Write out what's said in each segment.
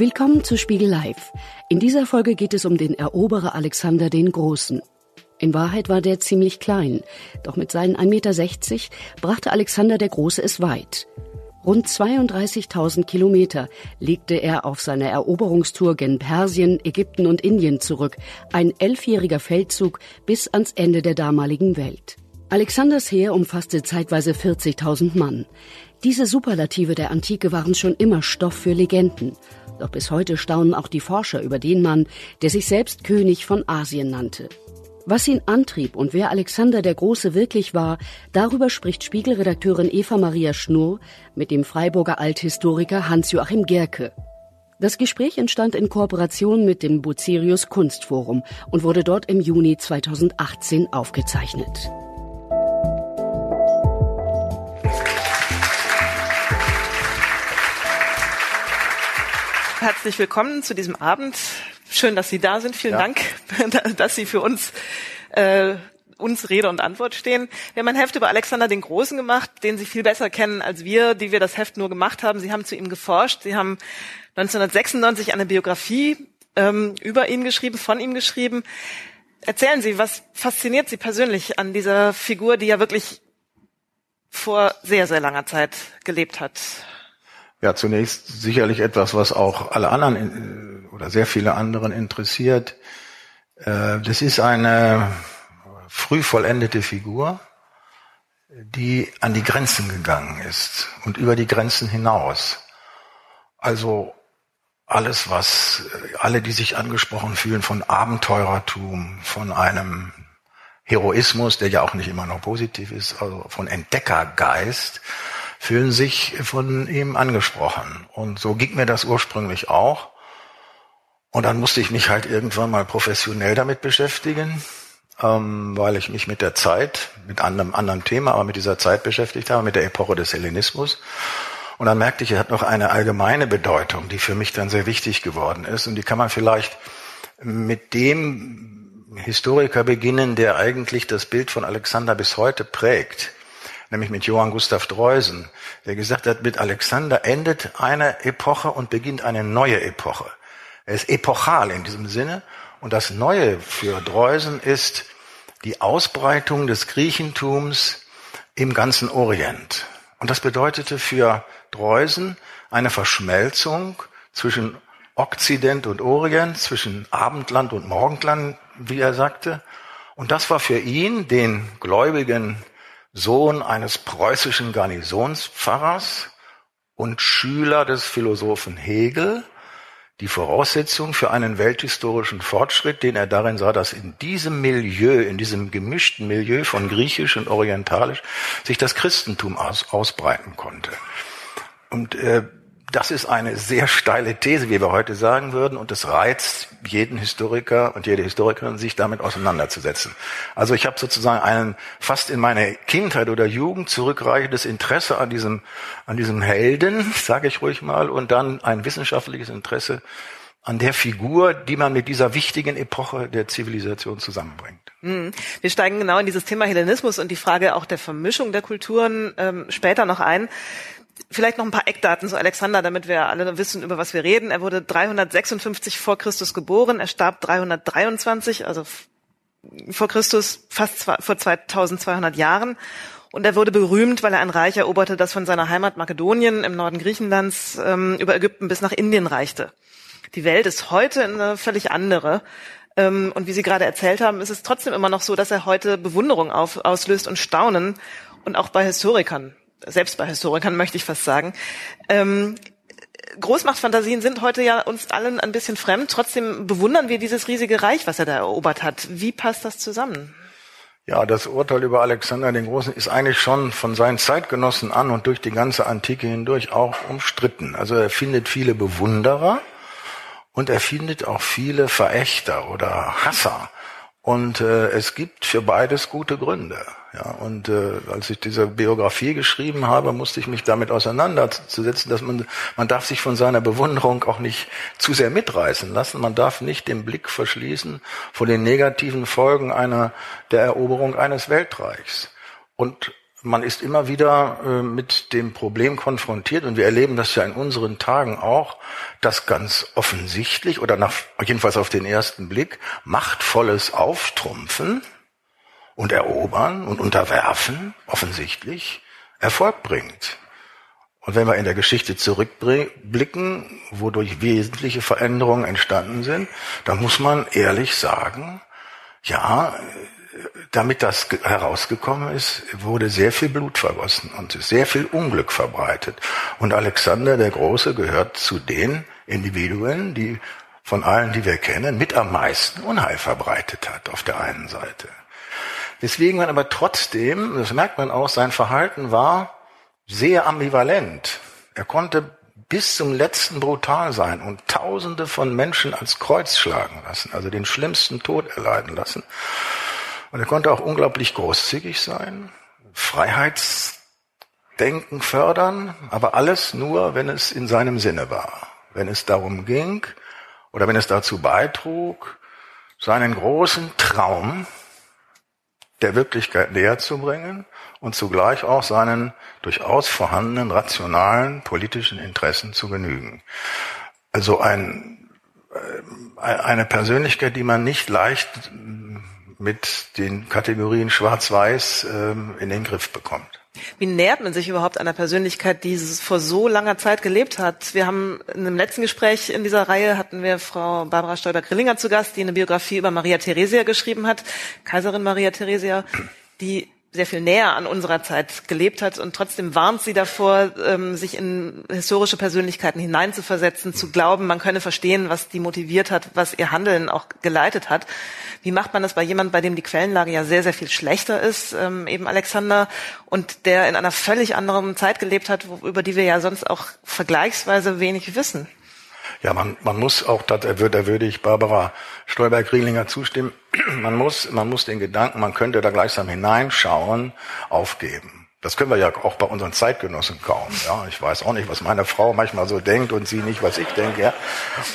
Willkommen zu Spiegel Live. In dieser Folge geht es um den Eroberer Alexander den Großen. In Wahrheit war der ziemlich klein, doch mit seinen 1,60 Meter brachte Alexander der Große es weit. Rund 32.000 Kilometer legte er auf seiner Eroberungstour gen Persien, Ägypten und Indien zurück, ein elfjähriger Feldzug bis ans Ende der damaligen Welt. Alexanders Heer umfasste zeitweise 40.000 Mann. Diese Superlative der Antike waren schon immer Stoff für Legenden. Doch bis heute staunen auch die Forscher über den Mann, der sich selbst König von Asien nannte. Was ihn antrieb und wer Alexander der Große wirklich war, darüber spricht Spiegelredakteurin Eva Maria Schnurr mit dem Freiburger Althistoriker Hans-Joachim Gerke. Das Gespräch entstand in Kooperation mit dem Bucerius Kunstforum und wurde dort im Juni 2018 aufgezeichnet. Herzlich willkommen zu diesem Abend. Schön, dass Sie da sind. Vielen ja. Dank, dass Sie für uns äh, uns Rede und Antwort stehen. Wir haben ein Heft über Alexander den Großen gemacht, den Sie viel besser kennen als wir, die wir das Heft nur gemacht haben. Sie haben zu ihm geforscht. Sie haben 1996 eine Biografie ähm, über ihn geschrieben, von ihm geschrieben. Erzählen Sie, was fasziniert Sie persönlich an dieser Figur, die ja wirklich vor sehr, sehr langer Zeit gelebt hat? Ja, zunächst sicherlich etwas, was auch alle anderen oder sehr viele anderen interessiert. Äh, das ist eine früh vollendete Figur, die an die Grenzen gegangen ist und über die Grenzen hinaus. Also alles, was alle, die sich angesprochen fühlen von Abenteurertum, von einem Heroismus, der ja auch nicht immer noch positiv ist, also von Entdeckergeist, fühlen sich von ihm angesprochen. Und so ging mir das ursprünglich auch. Und dann musste ich mich halt irgendwann mal professionell damit beschäftigen, ähm, weil ich mich mit der Zeit, mit einem anderen Thema, aber mit dieser Zeit beschäftigt habe, mit der Epoche des Hellenismus. Und dann merkte ich, er hat noch eine allgemeine Bedeutung, die für mich dann sehr wichtig geworden ist. Und die kann man vielleicht mit dem Historiker beginnen, der eigentlich das Bild von Alexander bis heute prägt nämlich mit Johann Gustav Dreusen, der gesagt hat, mit Alexander endet eine Epoche und beginnt eine neue Epoche. Er ist epochal in diesem Sinne. Und das Neue für Dreusen ist die Ausbreitung des Griechentums im ganzen Orient. Und das bedeutete für Dreusen eine Verschmelzung zwischen Okzident und Orient, zwischen Abendland und Morgenland, wie er sagte. Und das war für ihn, den gläubigen Sohn eines preußischen Garnisonspfarrers und Schüler des Philosophen Hegel, die Voraussetzung für einen welthistorischen Fortschritt, den er darin sah, dass in diesem Milieu, in diesem gemischten Milieu von griechisch und orientalisch sich das Christentum aus, ausbreiten konnte. Und äh, das ist eine sehr steile These, wie wir heute sagen würden, und es reizt jeden Historiker und jede Historikerin, sich damit auseinanderzusetzen. Also ich habe sozusagen einen fast in meine Kindheit oder Jugend zurückreichendes Interesse an diesem, an diesem Helden, sage ich ruhig mal, und dann ein wissenschaftliches Interesse an der Figur, die man mit dieser wichtigen Epoche der Zivilisation zusammenbringt. Hm. Wir steigen genau in dieses Thema Hellenismus und die Frage auch der Vermischung der Kulturen ähm, später noch ein. Vielleicht noch ein paar Eckdaten zu Alexander, damit wir alle wissen, über was wir reden. Er wurde 356 vor Christus geboren, er starb 323, also vor Christus fast vor 2200 Jahren. Und er wurde berühmt, weil er ein Reich eroberte, das von seiner Heimat Makedonien im Norden Griechenlands ähm, über Ägypten bis nach Indien reichte. Die Welt ist heute eine völlig andere. Ähm, und wie Sie gerade erzählt haben, ist es trotzdem immer noch so, dass er heute Bewunderung auf, auslöst und Staunen und auch bei Historikern selbst bei Historikern möchte ich fast sagen. Ähm, Großmachtfantasien sind heute ja uns allen ein bisschen fremd. Trotzdem bewundern wir dieses riesige Reich, was er da erobert hat. Wie passt das zusammen? Ja, das Urteil über Alexander den Großen ist eigentlich schon von seinen Zeitgenossen an und durch die ganze Antike hindurch auch umstritten. Also er findet viele Bewunderer und er findet auch viele Verächter oder Hasser. Und äh, es gibt für beides gute Gründe. Ja, und äh, als ich diese Biografie geschrieben habe, musste ich mich damit auseinanderzusetzen, dass man man darf sich von seiner Bewunderung auch nicht zu sehr mitreißen lassen. Man darf nicht den Blick verschließen vor den negativen Folgen einer der Eroberung eines Weltreichs. Und man ist immer wieder äh, mit dem Problem konfrontiert und wir erleben das ja in unseren Tagen auch, dass ganz offensichtlich oder nach, jedenfalls auf den ersten Blick machtvolles Auftrumpfen und Erobern und Unterwerfen offensichtlich Erfolg bringt. Und wenn wir in der Geschichte zurückblicken, wodurch wesentliche Veränderungen entstanden sind, dann muss man ehrlich sagen, ja, damit das herausgekommen ist, wurde sehr viel Blut vergossen und sehr viel Unglück verbreitet. Und Alexander der Große gehört zu den Individuen, die von allen, die wir kennen, mit am meisten Unheil verbreitet hat auf der einen Seite. Deswegen man aber trotzdem, das merkt man auch, sein Verhalten war sehr ambivalent. Er konnte bis zum letzten brutal sein und Tausende von Menschen als Kreuz schlagen lassen, also den schlimmsten Tod erleiden lassen. Und er konnte auch unglaublich großzügig sein, Freiheitsdenken fördern, aber alles nur, wenn es in seinem Sinne war. Wenn es darum ging oder wenn es dazu beitrug, seinen großen Traum der Wirklichkeit näher zu bringen und zugleich auch seinen durchaus vorhandenen rationalen politischen Interessen zu genügen. Also ein, äh, eine Persönlichkeit, die man nicht leicht mit den Kategorien Schwarz-Weiß ähm, in den Griff bekommt. Wie nähert man sich überhaupt einer Persönlichkeit, die vor so langer Zeit gelebt hat? Wir haben in einem letzten Gespräch in dieser Reihe hatten wir Frau Barbara Steuder-Grillinger zu Gast, die eine Biografie über Maria Theresia geschrieben hat, Kaiserin Maria Theresia, die sehr viel näher an unserer Zeit gelebt hat und trotzdem warnt sie davor, ähm, sich in historische Persönlichkeiten hineinzuversetzen, zu glauben, man könne verstehen, was die motiviert hat, was ihr Handeln auch geleitet hat. Wie macht man das bei jemandem, bei dem die Quellenlage ja sehr, sehr viel schlechter ist, ähm, eben Alexander, und der in einer völlig anderen Zeit gelebt hat, über die wir ja sonst auch vergleichsweise wenig wissen? Ja, man, man muss auch, da würde, ich Barbara Stolberg-Rielinger zustimmen, man muss, man muss den Gedanken, man könnte da gleichsam hineinschauen, aufgeben. Das können wir ja auch bei unseren Zeitgenossen kaum. Ja, ich weiß auch nicht, was meine Frau manchmal so denkt und sie nicht, was ich denke, ja.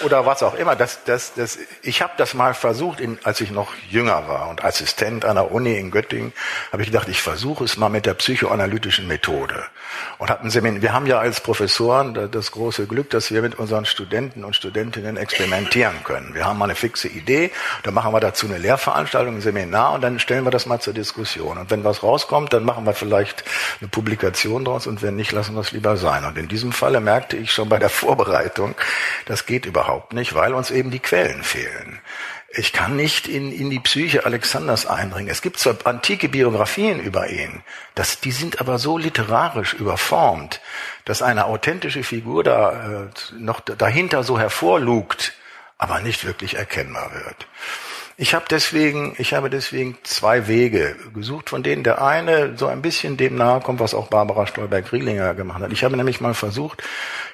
oder was auch immer. Das, das, das, ich habe das mal versucht, in, als ich noch jünger war und Assistent an der Uni in Göttingen, habe ich gedacht, ich versuche es mal mit der psychoanalytischen Methode und habe ein Seminar. Wir haben ja als Professoren das große Glück, dass wir mit unseren Studenten und Studentinnen experimentieren können. Wir haben mal eine fixe Idee, dann machen wir dazu eine Lehrveranstaltung, ein Seminar und dann stellen wir das mal zur Diskussion. Und wenn was rauskommt, dann machen wir vielleicht eine Publikation draus und wenn nicht, lassen wir es lieber sein. Und in diesem Falle merkte ich schon bei der Vorbereitung, das geht überhaupt nicht, weil uns eben die Quellen fehlen. Ich kann nicht in, in die Psyche Alexanders eindringen. Es gibt zwar antike Biografien über ihn, das, die sind aber so literarisch überformt, dass eine authentische Figur da äh, noch dahinter so hervorlugt, aber nicht wirklich erkennbar wird. Ich habe deswegen, ich habe deswegen zwei Wege gesucht, von denen der eine so ein bisschen dem nahe kommt, was auch Barbara Stolberg-Rielinger gemacht hat. Ich habe nämlich mal versucht,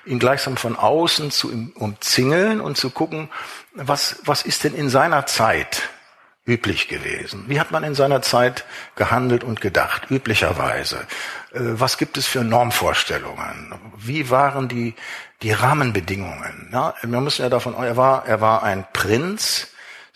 ihn gleichsam von außen zu umzingeln und zu gucken, was, was ist denn in seiner Zeit üblich gewesen? Wie hat man in seiner Zeit gehandelt und gedacht, üblicherweise? Äh, was gibt es für Normvorstellungen? Wie waren die, die Rahmenbedingungen? Ja, wir müssen ja davon, er war, er war ein Prinz,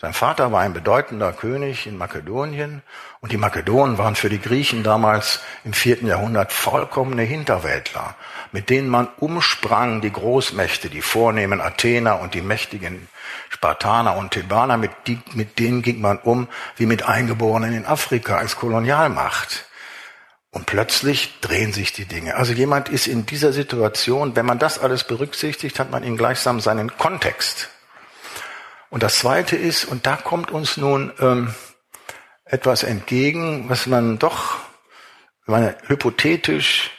sein Vater war ein bedeutender König in Makedonien und die Makedonen waren für die Griechen damals im vierten Jahrhundert vollkommene Hinterwäldler, mit denen man umsprang die Großmächte, die vornehmen Athener und die mächtigen Spartaner und Thebaner, mit, die, mit denen ging man um wie mit Eingeborenen in Afrika als Kolonialmacht. Und plötzlich drehen sich die Dinge. Also jemand ist in dieser Situation, wenn man das alles berücksichtigt, hat man ihn gleichsam seinen Kontext und das Zweite ist, und da kommt uns nun ähm, etwas entgegen, was man doch man hypothetisch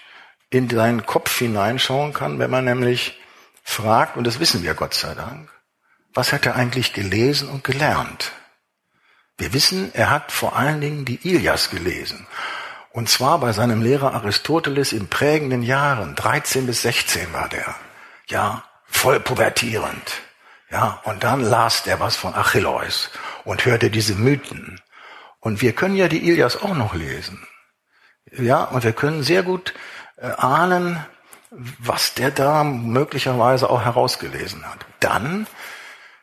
in seinen Kopf hineinschauen kann, wenn man nämlich fragt, und das wissen wir Gott sei Dank, was hat er eigentlich gelesen und gelernt? Wir wissen, er hat vor allen Dingen die Ilias gelesen. Und zwar bei seinem Lehrer Aristoteles in prägenden Jahren. 13 bis 16 war der. Ja, voll pubertierend. Ja, und dann las der was von Achilleus und hörte diese Mythen. Und wir können ja die Ilias auch noch lesen. Ja, und wir können sehr gut äh, ahnen, was der da möglicherweise auch herausgelesen hat. Dann,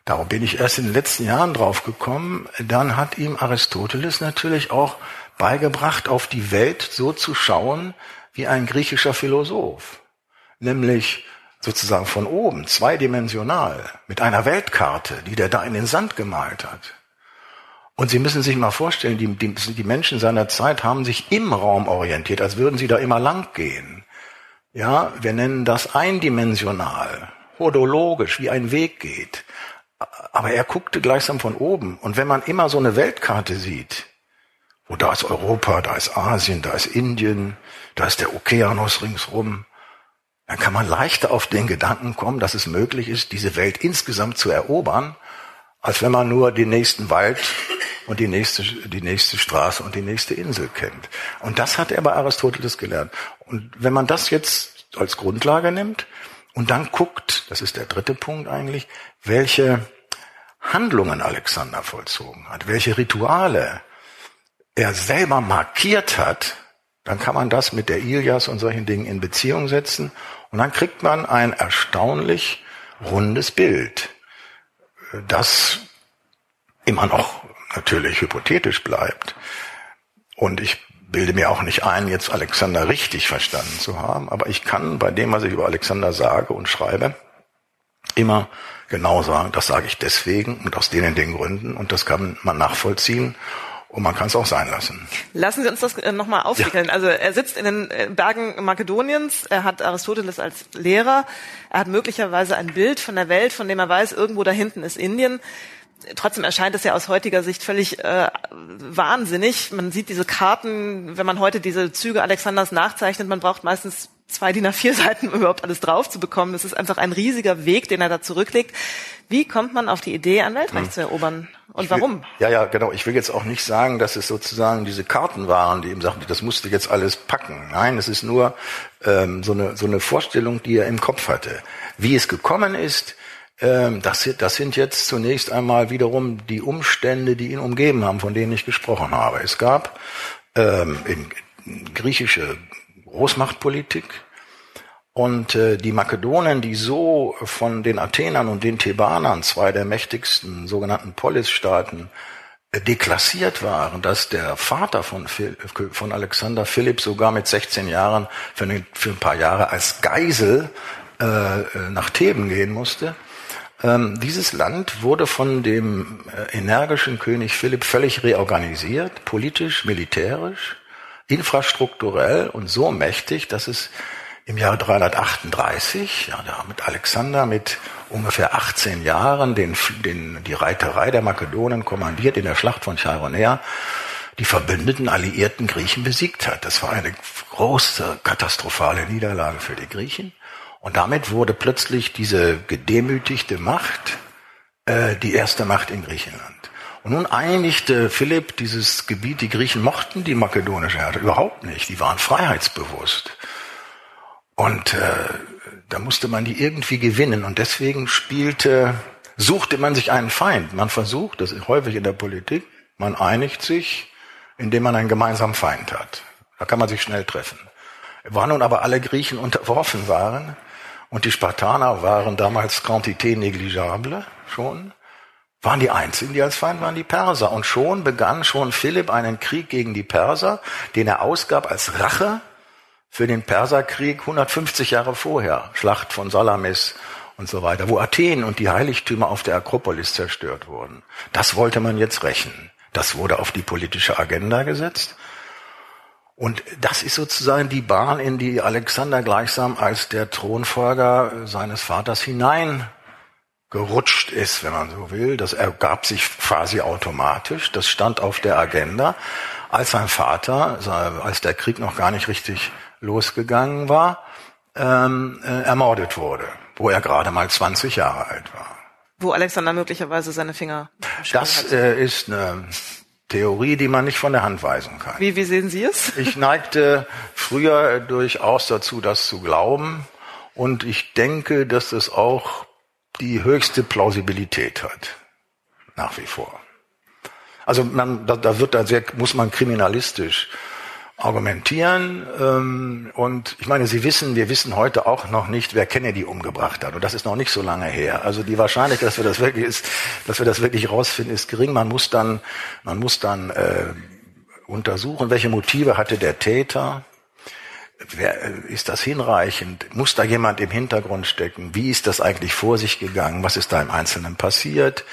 darum bin ich erst in den letzten Jahren drauf gekommen, dann hat ihm Aristoteles natürlich auch beigebracht, auf die Welt so zu schauen wie ein griechischer Philosoph. Nämlich sozusagen von oben, zweidimensional, mit einer Weltkarte, die der da in den Sand gemalt hat. Und Sie müssen sich mal vorstellen, die, die, die Menschen seiner Zeit haben sich im Raum orientiert, als würden sie da immer lang gehen. Ja, wir nennen das eindimensional, hodologisch, wie ein Weg geht. Aber er guckte gleichsam von oben. Und wenn man immer so eine Weltkarte sieht, wo da ist Europa, da ist Asien, da ist Indien, da ist der Okeanos ringsrum, dann kann man leichter auf den Gedanken kommen, dass es möglich ist, diese Welt insgesamt zu erobern, als wenn man nur den nächsten Wald und die nächste, die nächste Straße und die nächste Insel kennt. Und das hat er bei Aristoteles gelernt. Und wenn man das jetzt als Grundlage nimmt und dann guckt, das ist der dritte Punkt eigentlich, welche Handlungen Alexander vollzogen hat, welche Rituale er selber markiert hat, dann kann man das mit der Ilias und solchen Dingen in Beziehung setzen und dann kriegt man ein erstaunlich rundes Bild, das immer noch natürlich hypothetisch bleibt. Und ich bilde mir auch nicht ein, jetzt Alexander richtig verstanden zu haben, aber ich kann bei dem, was ich über Alexander sage und schreibe, immer genau sagen, das sage ich deswegen und aus denen den Gründen und das kann man nachvollziehen und man kann es auch sein lassen. Lassen Sie uns das äh, nochmal aufwickeln. Ja. Also er sitzt in den äh, Bergen Makedoniens, er hat Aristoteles als Lehrer, er hat möglicherweise ein Bild von der Welt, von dem er weiß, irgendwo da hinten ist Indien trotzdem erscheint es ja aus heutiger Sicht völlig äh, wahnsinnig. Man sieht diese Karten, wenn man heute diese Züge Alexanders nachzeichnet, man braucht meistens zwei DIN A4 Seiten, um überhaupt alles drauf zu bekommen. Das ist einfach ein riesiger Weg, den er da zurücklegt. Wie kommt man auf die Idee, ein Weltreich hm. zu erobern? Und will, warum? Ja, ja, genau. Ich will jetzt auch nicht sagen, dass es sozusagen diese Karten waren, die ihm sagten, das musste jetzt alles packen. Nein, es ist nur ähm, so, eine, so eine Vorstellung, die er im Kopf hatte. Wie es gekommen ist, ähm, das, das sind jetzt zunächst einmal wiederum die Umstände, die ihn umgeben haben, von denen ich gesprochen habe. Es gab ähm, in, griechische Großmachtpolitik. Und äh, die Makedonen, die so von den Athenern und den Thebanern, zwei der mächtigsten sogenannten Polisstaaten, äh, deklassiert waren, dass der Vater von, von Alexander Philipp sogar mit 16 Jahren für, ein, für ein paar Jahre als Geisel äh, äh nach Theben gehen musste. Ähm, dieses Land wurde von dem äh, energischen König Philipp völlig reorganisiert, politisch, militärisch, infrastrukturell und so mächtig, dass es im Jahre 338, ja, da mit Alexander mit ungefähr 18 Jahren den, den, die Reiterei der Makedonen kommandiert in der Schlacht von Chaironea, die verbündeten alliierten Griechen besiegt hat. Das war eine große, katastrophale Niederlage für die Griechen. Und damit wurde plötzlich diese gedemütigte Macht äh, die erste Macht in Griechenland. Und nun einigte Philipp dieses Gebiet, die Griechen mochten die makedonische Härte überhaupt nicht, die waren freiheitsbewusst. Und äh, da musste man die irgendwie gewinnen und deswegen spielte, suchte man sich einen Feind. Man versucht, das ist häufig in der Politik, man einigt sich, indem man einen gemeinsamen Feind hat. Da kann man sich schnell treffen. War nun aber alle Griechen unterworfen waren, und die Spartaner waren damals Quantité négligeable schon, waren die einzigen, die als Feind waren, die Perser. Und schon begann schon Philipp einen Krieg gegen die Perser, den er ausgab als Rache für den Perserkrieg 150 Jahre vorher, Schlacht von Salamis und so weiter, wo Athen und die Heiligtümer auf der Akropolis zerstört wurden. Das wollte man jetzt rächen. Das wurde auf die politische Agenda gesetzt. Und das ist sozusagen die Bahn, in die Alexander gleichsam als der Thronfolger seines Vaters hineingerutscht ist, wenn man so will. Das ergab sich quasi automatisch. Das stand auf der Agenda, als sein Vater, als der Krieg noch gar nicht richtig losgegangen war, ähm, äh, ermordet wurde, wo er gerade mal 20 Jahre alt war. Wo Alexander möglicherweise seine Finger. Das äh, ist eine Theorie, die man nicht von der Hand weisen kann. Wie, wie sehen Sie es? Ich neigte früher durchaus dazu, das zu glauben. Und ich denke, dass es auch die höchste Plausibilität hat. Nach wie vor. Also man, da, da wird da sehr, muss man kriminalistisch argumentieren. Ähm, und ich meine, Sie wissen, wir wissen heute auch noch nicht, wer Kennedy umgebracht hat. Und das ist noch nicht so lange her. Also die Wahrscheinlichkeit, dass wir das wirklich ist, dass wir das wirklich rausfinden, ist gering. Man muss dann, man muss dann äh, untersuchen, welche Motive hatte der Täter, ist das hinreichend? Muss da jemand im Hintergrund stecken? Wie ist das eigentlich vor sich gegangen? Was ist da im Einzelnen passiert?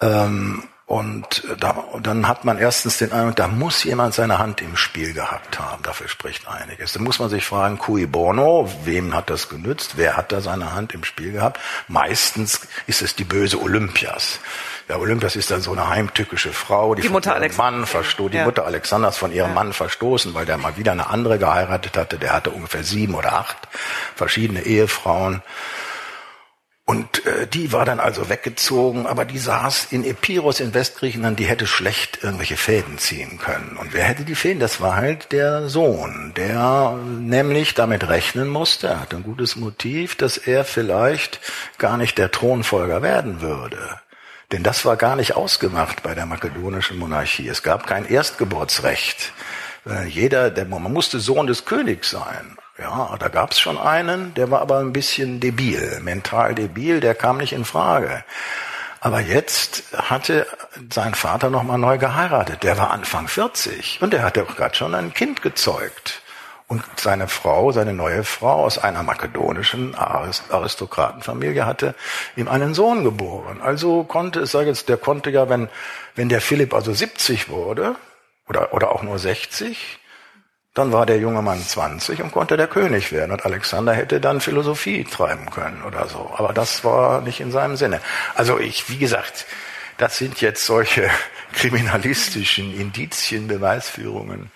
Ähm, und, da, dann hat man erstens den Eindruck, da muss jemand seine Hand im Spiel gehabt haben. Dafür spricht einiges. Dann muss man sich fragen, cui bono, wem hat das genützt? Wer hat da seine Hand im Spiel gehabt? Meistens ist es die böse Olympias. Ja, Olympias ist dann so eine heimtückische Frau, die, die von ihrem Mann verstoßen, die ja. Mutter Alexanders von ihrem ja. Mann verstoßen, weil der mal wieder eine andere geheiratet hatte. Der hatte ungefähr sieben oder acht verschiedene Ehefrauen. Und äh, die war dann also weggezogen, aber die saß in Epirus in Westgriechenland, die hätte schlecht irgendwelche Fäden ziehen können. Und wer hätte die Fäden? Das war halt der Sohn, der nämlich damit rechnen musste, er hatte ein gutes Motiv, dass er vielleicht gar nicht der Thronfolger werden würde. Denn das war gar nicht ausgemacht bei der makedonischen Monarchie. Es gab kein Erstgeburtsrecht. Äh, jeder, der, man musste Sohn des Königs sein. Ja, da gab es schon einen, der war aber ein bisschen debil, mental debil, der kam nicht in Frage. Aber jetzt hatte sein Vater nochmal neu geheiratet. Der war Anfang 40 und der hatte auch gerade schon ein Kind gezeugt. Und seine Frau, seine neue Frau aus einer makedonischen Aristokratenfamilie hatte ihm einen Sohn geboren. Also konnte es, sage jetzt, der konnte ja, wenn, wenn der Philipp also 70 wurde, oder, oder auch nur 60, dann war der junge Mann 20 und konnte der König werden. Und Alexander hätte dann Philosophie treiben können oder so. Aber das war nicht in seinem Sinne. Also ich, wie gesagt, das sind jetzt solche kriminalistischen Indizien, Beweisführungen.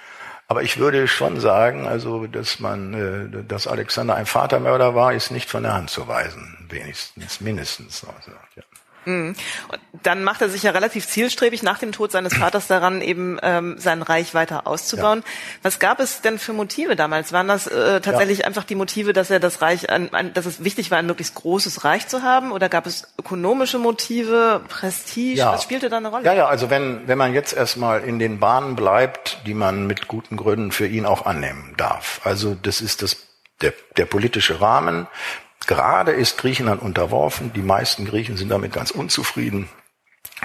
Aber ich würde schon sagen, also, dass man, äh, dass Alexander ein Vatermörder war, ist nicht von der Hand zu weisen. Wenigstens, mindestens. Also, ja. Mhm. Und dann macht er sich ja relativ zielstrebig nach dem Tod seines Vaters daran, eben ähm, sein Reich weiter auszubauen. Ja. Was gab es denn für Motive damals? Waren das äh, tatsächlich ja. einfach die Motive, dass er das Reich, ein, ein, dass es wichtig war, ein möglichst großes Reich zu haben? Oder gab es ökonomische Motive, Prestige? Ja. Was spielte da eine Rolle? Ja, ja. Also wenn wenn man jetzt erstmal in den Bahnen bleibt, die man mit guten Gründen für ihn auch annehmen darf. Also das ist das der, der politische Rahmen, Gerade ist Griechenland unterworfen. Die meisten Griechen sind damit ganz unzufrieden.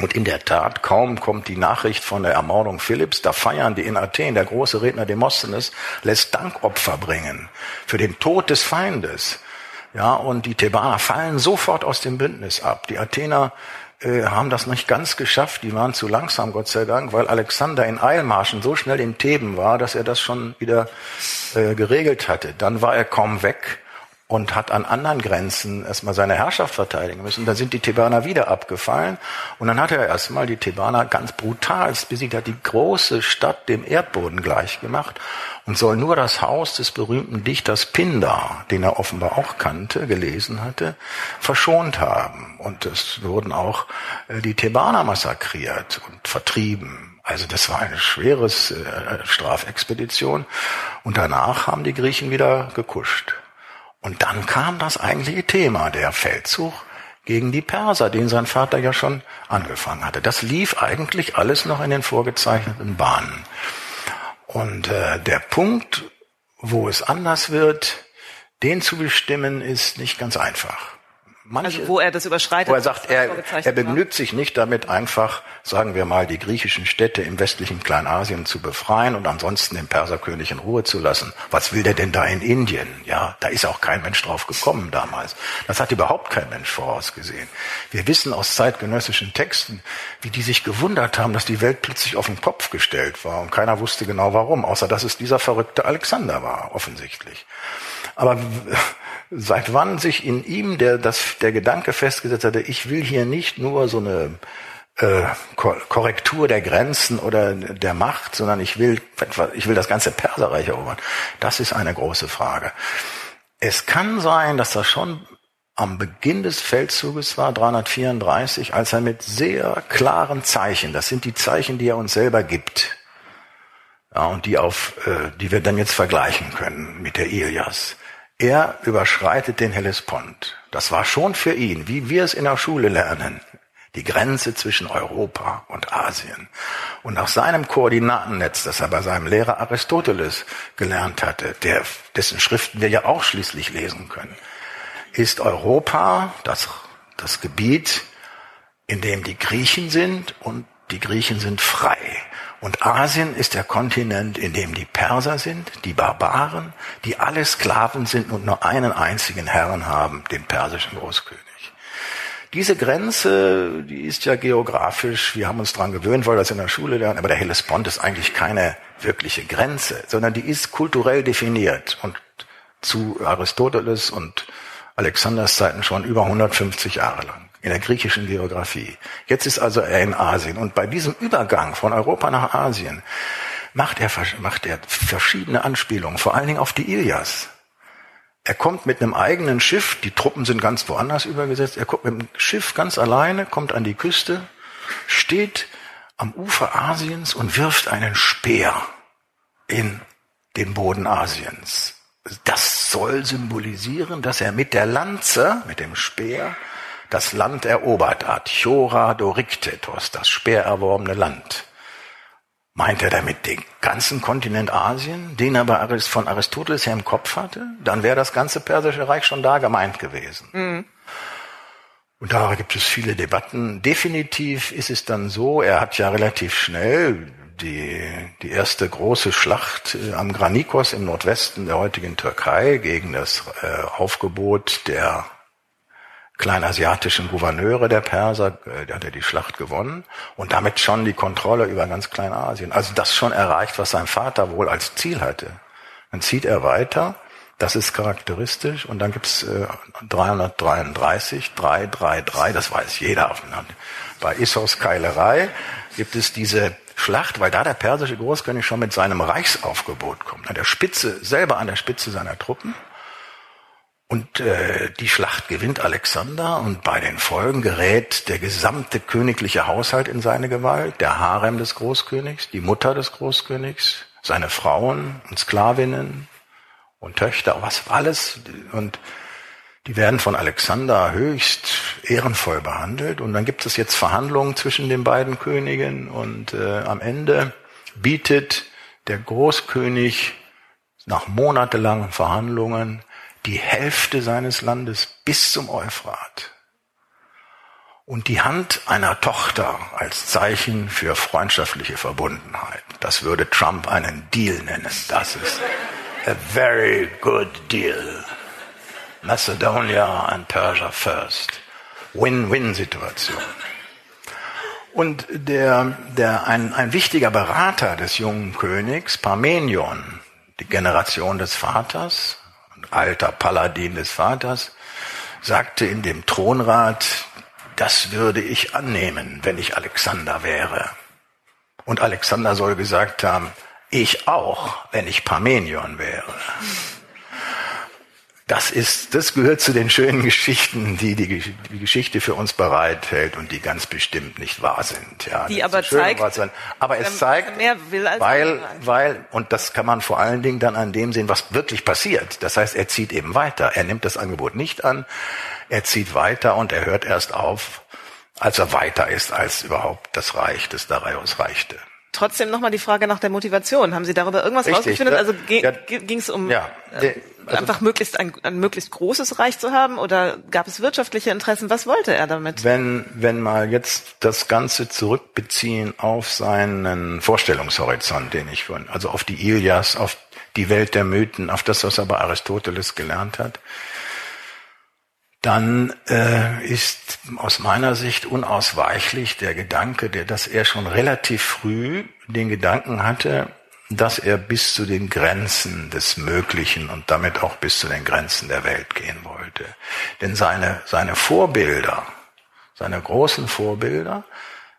Und in der Tat, kaum kommt die Nachricht von der Ermordung Philipps, da feiern die in Athen, der große Redner Demosthenes lässt Dankopfer bringen für den Tod des Feindes. Ja, und die Thebaner fallen sofort aus dem Bündnis ab. Die Athener äh, haben das nicht ganz geschafft, die waren zu langsam, Gott sei Dank, weil Alexander in Eilmarschen so schnell in Theben war, dass er das schon wieder äh, geregelt hatte. Dann war er kaum weg und hat an anderen Grenzen erstmal seine Herrschaft verteidigen müssen. Dann sind die Thebaner wieder abgefallen und dann hat er erstmal die Thebaner ganz brutal besiegt, hat die große Stadt dem Erdboden gleichgemacht und soll nur das Haus des berühmten Dichters Pindar, den er offenbar auch kannte, gelesen hatte, verschont haben. Und es wurden auch äh, die Thebaner massakriert und vertrieben. Also das war eine schweres äh, Strafexpedition. Und danach haben die Griechen wieder gekuscht. Und dann kam das eigentliche Thema, der Feldzug gegen die Perser, den sein Vater ja schon angefangen hatte. Das lief eigentlich alles noch in den vorgezeichneten Bahnen. Und äh, der Punkt, wo es anders wird, den zu bestimmen, ist nicht ganz einfach. Manche, also wo er das überschreitet. Wo er sagt, er, er begnügt sich nicht damit, einfach, sagen wir mal, die griechischen Städte im westlichen Kleinasien zu befreien und ansonsten den Perserkönig in Ruhe zu lassen. Was will der denn da in Indien? Ja, da ist auch kein Mensch drauf gekommen damals. Das hat überhaupt kein Mensch vorausgesehen. Wir wissen aus zeitgenössischen Texten, wie die sich gewundert haben, dass die Welt plötzlich auf den Kopf gestellt war und keiner wusste genau warum, außer dass es dieser verrückte Alexander war, offensichtlich. Aber seit wann sich in ihm der, das, der Gedanke festgesetzt hatte, ich will hier nicht nur so eine äh, Korrektur der Grenzen oder der Macht, sondern ich will, ich will das ganze Perserreich erobern. Das ist eine große Frage. Es kann sein, dass das schon am Beginn des Feldzuges war, 334, als er mit sehr klaren Zeichen, das sind die Zeichen, die er uns selber gibt, ja, und die auf, äh, die wir dann jetzt vergleichen können mit der Ilias, er überschreitet den Hellespont. Das war schon für ihn, wie wir es in der Schule lernen, die Grenze zwischen Europa und Asien. Und nach seinem Koordinatennetz, das er bei seinem Lehrer Aristoteles gelernt hatte, der, dessen Schriften wir ja auch schließlich lesen können, ist Europa das, das Gebiet, in dem die Griechen sind und die Griechen sind frei. Und Asien ist der Kontinent, in dem die Perser sind, die Barbaren, die alle Sklaven sind und nur einen einzigen Herrn haben, den persischen Großkönig. Diese Grenze, die ist ja geografisch, wir haben uns dran gewöhnt, weil wir das in der Schule lernen, aber der Hellespont ist eigentlich keine wirkliche Grenze, sondern die ist kulturell definiert und zu Aristoteles und Alexanders Zeiten schon über 150 Jahre lang in der griechischen Geografie. Jetzt ist also er in Asien und bei diesem Übergang von Europa nach Asien macht er, macht er verschiedene Anspielungen, vor allen Dingen auf die Ilias. Er kommt mit einem eigenen Schiff, die Truppen sind ganz woanders übergesetzt, er kommt mit dem Schiff ganz alleine, kommt an die Küste, steht am Ufer Asiens und wirft einen Speer in den Boden Asiens. Das soll symbolisieren, dass er mit der Lanze, mit dem Speer, das Land erobert hat. Chora Dorictetos, das speererworbene Land. Meint er damit den ganzen Kontinent Asien, den er aber von Aristoteles her im Kopf hatte? Dann wäre das ganze Persische Reich schon da gemeint gewesen. Mhm. Und da gibt es viele Debatten. Definitiv ist es dann so, er hat ja relativ schnell die, die erste große Schlacht äh, am Granikos im Nordwesten der heutigen Türkei gegen das äh, Aufgebot der kleinasiatischen Gouverneure der Perser, äh, der hat ja die Schlacht gewonnen und damit schon die Kontrolle über ganz Kleinasien. Also das schon erreicht, was sein Vater wohl als Ziel hatte. Dann zieht er weiter, das ist charakteristisch und dann gibt's äh, 333, 333, das weiß jeder. Bei Issos Keilerei gibt es diese Schlacht, weil da der persische Großkönig schon mit seinem Reichsaufgebot kommt, an der Spitze, selber an der Spitze seiner Truppen und äh, die Schlacht gewinnt Alexander und bei den Folgen gerät der gesamte königliche Haushalt in seine Gewalt, der Harem des Großkönigs, die Mutter des Großkönigs, seine Frauen und Sklavinnen und Töchter, was alles. Und die werden von Alexander höchst ehrenvoll behandelt. Und dann gibt es jetzt Verhandlungen zwischen den beiden Königen und äh, am Ende bietet der Großkönig nach monatelangen Verhandlungen die Hälfte seines Landes bis zum Euphrat und die Hand einer Tochter als Zeichen für freundschaftliche Verbundenheit. Das würde Trump einen Deal nennen. Das ist a very good deal. Macedonia and Persia first. Win-win-Situation. Und der, der, ein, ein wichtiger Berater des jungen Königs, Parmenion, die Generation des Vaters, alter Paladin des Vaters, sagte in dem Thronrat, das würde ich annehmen, wenn ich Alexander wäre. Und Alexander soll gesagt haben, ich auch, wenn ich Parmenion wäre. Das ist, das gehört zu den schönen Geschichten, die die, Geschichte für uns bereithält und die ganz bestimmt nicht wahr sind. Ja, die aber zeigt, aber es zeigt, weil, weil, und das kann man vor allen Dingen dann an dem sehen, was wirklich passiert. Das heißt, er zieht eben weiter. Er nimmt das Angebot nicht an. Er zieht weiter und er hört erst auf, als er weiter ist als überhaupt das Reich des Darius reichte. Trotzdem nochmal die Frage nach der Motivation. Haben Sie darüber irgendwas Richtig, rausgefunden? Also ging es um ja, äh, also einfach möglichst ein, ein möglichst großes Reich zu haben oder gab es wirtschaftliche Interessen? Was wollte er damit? Wenn, wenn mal jetzt das Ganze zurückbeziehen auf seinen Vorstellungshorizont, den ich von, also auf die Ilias, auf die Welt der Mythen, auf das, was er bei Aristoteles gelernt hat, dann äh, ist aus meiner Sicht unausweichlich der Gedanke, der, dass er schon relativ früh den Gedanken hatte, dass er bis zu den Grenzen des Möglichen und damit auch bis zu den Grenzen der Welt gehen wollte. Denn seine, seine Vorbilder, seine großen Vorbilder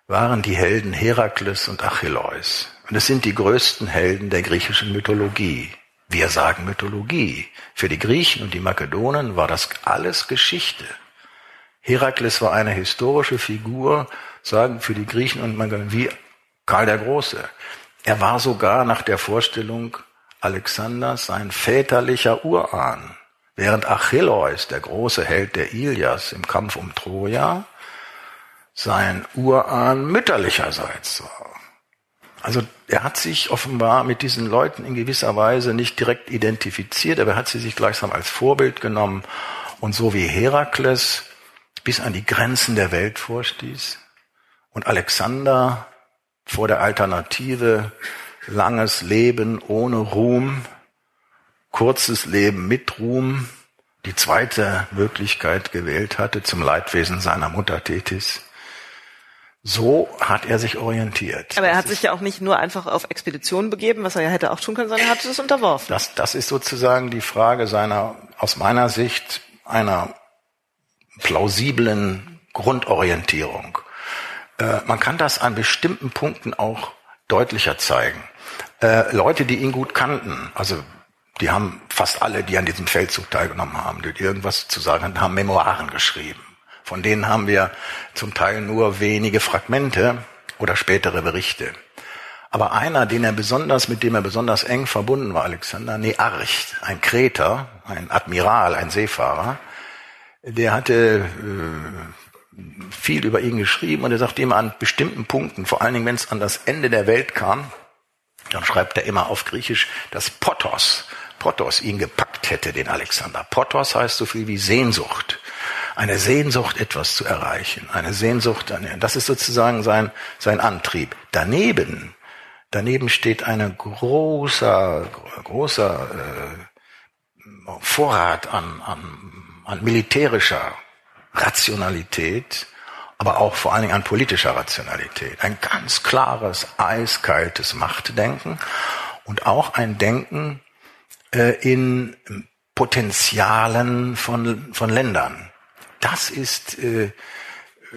waren die Helden Herakles und Achilleus. Und es sind die größten Helden der griechischen Mythologie. Wir sagen Mythologie. Für die Griechen und die Makedonen war das alles Geschichte. Herakles war eine historische Figur, sagen für die Griechen und Makedonen, wie Karl der Große. Er war sogar nach der Vorstellung Alexanders sein väterlicher Urahn, während Achilleus, der große Held der Ilias im Kampf um Troja, sein Urahn mütterlicherseits war. Also er hat sich offenbar mit diesen Leuten in gewisser Weise nicht direkt identifiziert, aber er hat sie sich gleichsam als Vorbild genommen und so wie Herakles bis an die Grenzen der Welt vorstieß und Alexander vor der Alternative langes Leben ohne Ruhm, kurzes Leben mit Ruhm, die zweite Möglichkeit gewählt hatte zum Leidwesen seiner Mutter Tethys. So hat er sich orientiert. Aber er hat sich ja auch nicht nur einfach auf Expeditionen begeben, was er ja hätte auch tun können, sondern er hat es unterworfen. Das, das ist sozusagen die Frage seiner, aus meiner Sicht, einer plausiblen Grundorientierung. Äh, man kann das an bestimmten Punkten auch deutlicher zeigen. Äh, Leute, die ihn gut kannten, also die haben fast alle, die an diesem Feldzug teilgenommen haben, die irgendwas zu sagen hatten, haben Memoiren geschrieben. Von denen haben wir zum Teil nur wenige Fragmente oder spätere Berichte. Aber einer, den er besonders, mit dem er besonders eng verbunden war, Alexander Nearcht, ein Kreter, ein Admiral, ein Seefahrer, der hatte äh, viel über ihn geschrieben und er sagt immer an bestimmten Punkten, vor allen Dingen wenn es an das Ende der Welt kam, dann schreibt er immer auf Griechisch, dass Potos, Potos ihn gepackt hätte, den Alexander. Potos heißt so viel wie Sehnsucht. Eine Sehnsucht, etwas zu erreichen. Eine Sehnsucht, das ist sozusagen sein, sein Antrieb. Daneben, daneben steht ein großer, großer äh, Vorrat an, an, an militärischer Rationalität, aber auch vor allen Dingen an politischer Rationalität. Ein ganz klares, eiskaltes Machtdenken und auch ein Denken, äh, in Potenzialen von, von Ländern. Das ist äh,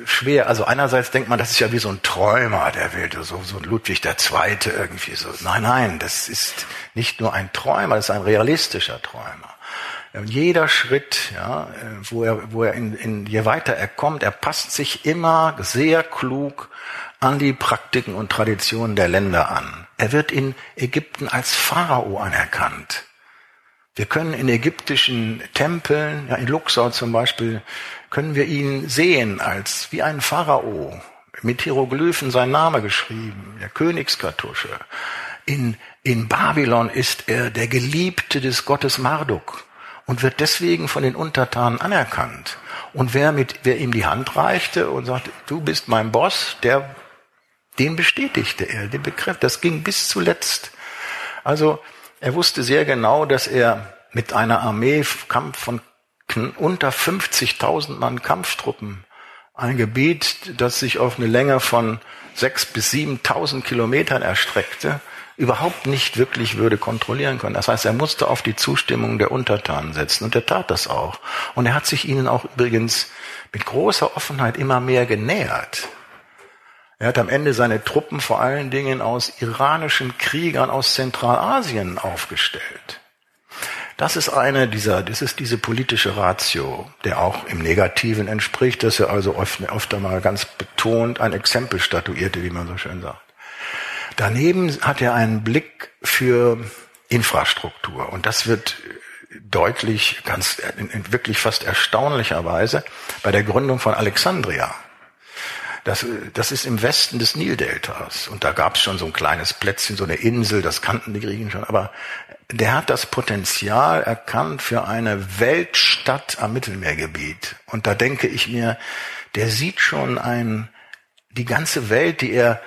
schwer. Also einerseits denkt man, das ist ja wie so ein Träumer, der will so, so Ludwig der Zweite irgendwie so. Nein, nein, das ist nicht nur ein Träumer, das ist ein realistischer Träumer. Jeder Schritt, ja, wo er, wo er in, in, je weiter er kommt, er passt sich immer sehr klug an die Praktiken und Traditionen der Länder an. Er wird in Ägypten als Pharao anerkannt. Wir können in ägyptischen Tempeln, ja in Luxor zum Beispiel, können wir ihn sehen als wie ein Pharao, mit Hieroglyphen sein Name geschrieben, der Königskartusche. In, in Babylon ist er der Geliebte des Gottes Marduk und wird deswegen von den Untertanen anerkannt. Und wer, mit, wer ihm die Hand reichte und sagte, du bist mein Boss, der, den bestätigte er, den Begriff. Das ging bis zuletzt. Also er wusste sehr genau, dass er mit einer Armee von unter 50.000 Mann Kampftruppen ein Gebiet, das sich auf eine Länge von 6.000 bis 7.000 Kilometern erstreckte, überhaupt nicht wirklich würde kontrollieren können. Das heißt, er musste auf die Zustimmung der Untertanen setzen und er tat das auch. Und er hat sich ihnen auch übrigens mit großer Offenheit immer mehr genähert. Er hat am Ende seine Truppen vor allen Dingen aus iranischen Kriegern aus Zentralasien aufgestellt. Das ist eine dieser, das ist diese politische Ratio, der auch im Negativen entspricht, dass er also oft, oft einmal ganz betont ein Exempel statuierte, wie man so schön sagt. Daneben hat er einen Blick für Infrastruktur und das wird deutlich, ganz, wirklich fast erstaunlicherweise bei der Gründung von Alexandria. Das, das ist im Westen des Nildeltas. Und da gab es schon so ein kleines Plätzchen, so eine Insel, das kannten die Griechen schon. Aber der hat das Potenzial erkannt für eine Weltstadt am Mittelmeergebiet. Und da denke ich mir, der sieht schon ein, die ganze Welt, die er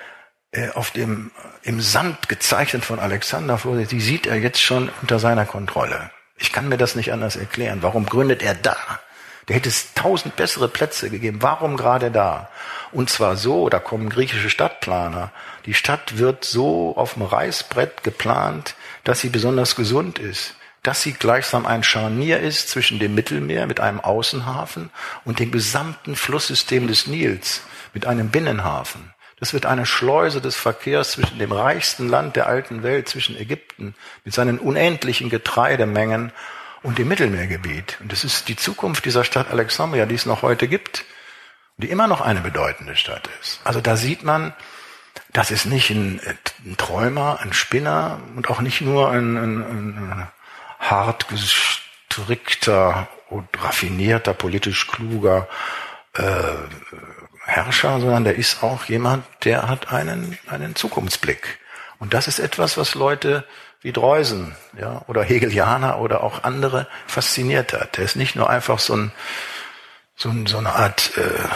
äh, auf dem, im Sand gezeichnet von Alexander vor die sieht er jetzt schon unter seiner Kontrolle. Ich kann mir das nicht anders erklären. Warum gründet er da? Der hätte es tausend bessere Plätze gegeben. Warum gerade da? Und zwar so, da kommen griechische Stadtplaner. Die Stadt wird so auf dem Reißbrett geplant, dass sie besonders gesund ist. Dass sie gleichsam ein Scharnier ist zwischen dem Mittelmeer mit einem Außenhafen und dem gesamten Flusssystem des Nils mit einem Binnenhafen. Das wird eine Schleuse des Verkehrs zwischen dem reichsten Land der alten Welt, zwischen Ägypten mit seinen unendlichen Getreidemengen und dem Mittelmeergebiet. Und das ist die Zukunft dieser Stadt Alexandria, die es noch heute gibt, die immer noch eine bedeutende Stadt ist. Also da sieht man, das ist nicht ein, ein Träumer, ein Spinner und auch nicht nur ein, ein, ein hart gestrickter und raffinierter, politisch kluger äh, Herrscher, sondern der ist auch jemand, der hat einen, einen Zukunftsblick. Und das ist etwas, was Leute wie Dreusen ja, oder Hegelianer oder auch andere fasziniert hat. Der ist nicht nur einfach so, ein, so, so eine Art äh,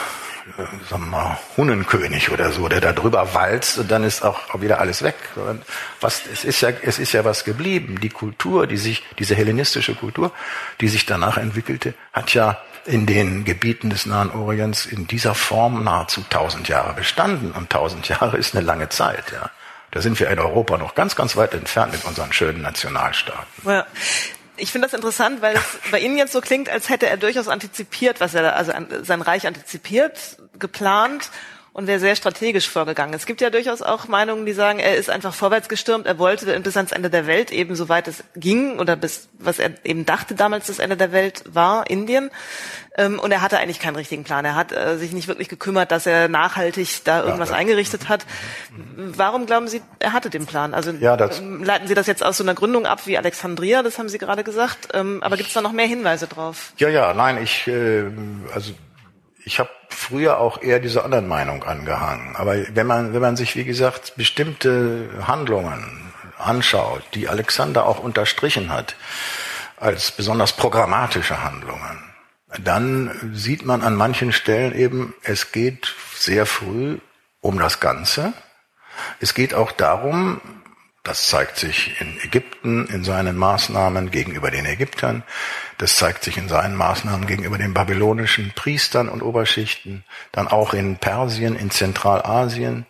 sagen wir mal, Hunnenkönig oder so, der da drüber walzt und dann ist auch wieder alles weg. Was, es ist ja, es ist ja was geblieben. Die Kultur, die sich, diese hellenistische Kultur, die sich danach entwickelte, hat ja in den Gebieten des Nahen Orients in dieser Form nahezu tausend Jahre bestanden. Und tausend Jahre ist eine lange Zeit, ja. Da sind wir in Europa noch ganz, ganz weit entfernt mit unseren schönen Nationalstaaten. Ja. Ich finde das interessant, weil es bei Ihnen jetzt so klingt, als hätte er durchaus antizipiert, was er, also sein Reich antizipiert, geplant und wäre sehr strategisch vorgegangen. Es gibt ja durchaus auch Meinungen, die sagen, er ist einfach vorwärts gestürmt, er wollte bis ans Ende der Welt eben, soweit es ging, oder bis, was er eben dachte damals das Ende der Welt war, Indien. Ähm, und er hatte eigentlich keinen richtigen Plan. Er hat äh, sich nicht wirklich gekümmert, dass er nachhaltig da irgendwas ja, eingerichtet hat. Warum glauben Sie, er hatte den Plan? Also ja, ähm, leiten Sie das jetzt aus so einer Gründung ab wie Alexandria, das haben Sie gerade gesagt. Ähm, aber gibt es da noch mehr Hinweise drauf? Ja, ja, nein, ich, äh, also ich habe früher auch eher dieser anderen Meinung angehangen. Aber wenn man, wenn man sich, wie gesagt, bestimmte Handlungen anschaut, die Alexander auch unterstrichen hat, als besonders programmatische Handlungen, dann sieht man an manchen Stellen eben, es geht sehr früh um das Ganze. Es geht auch darum, das zeigt sich in Ägypten in seinen Maßnahmen gegenüber den Ägyptern. Das zeigt sich in seinen Maßnahmen gegenüber den babylonischen Priestern und Oberschichten. Dann auch in Persien, in Zentralasien.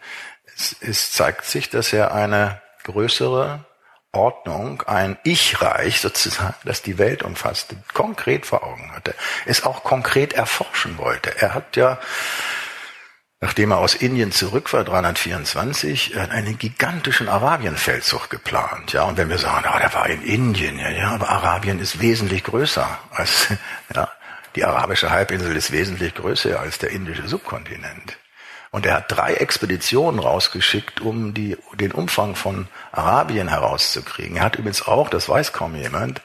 Es, es zeigt sich, dass er eine größere Ordnung, ein Ich-Reich sozusagen, das die Welt umfasste, konkret vor Augen hatte. Es auch konkret erforschen wollte. Er hat ja nachdem er aus Indien zurück war, 324, einen gigantischen Arabienfeldzug geplant. Ja, und wenn wir sagen, ah, der war in Indien, ja, ja, aber Arabien ist wesentlich größer als, ja, die arabische Halbinsel ist wesentlich größer als der indische Subkontinent. Und er hat drei Expeditionen rausgeschickt, um die, den Umfang von Arabien herauszukriegen. Er hat übrigens auch, das weiß kaum jemand,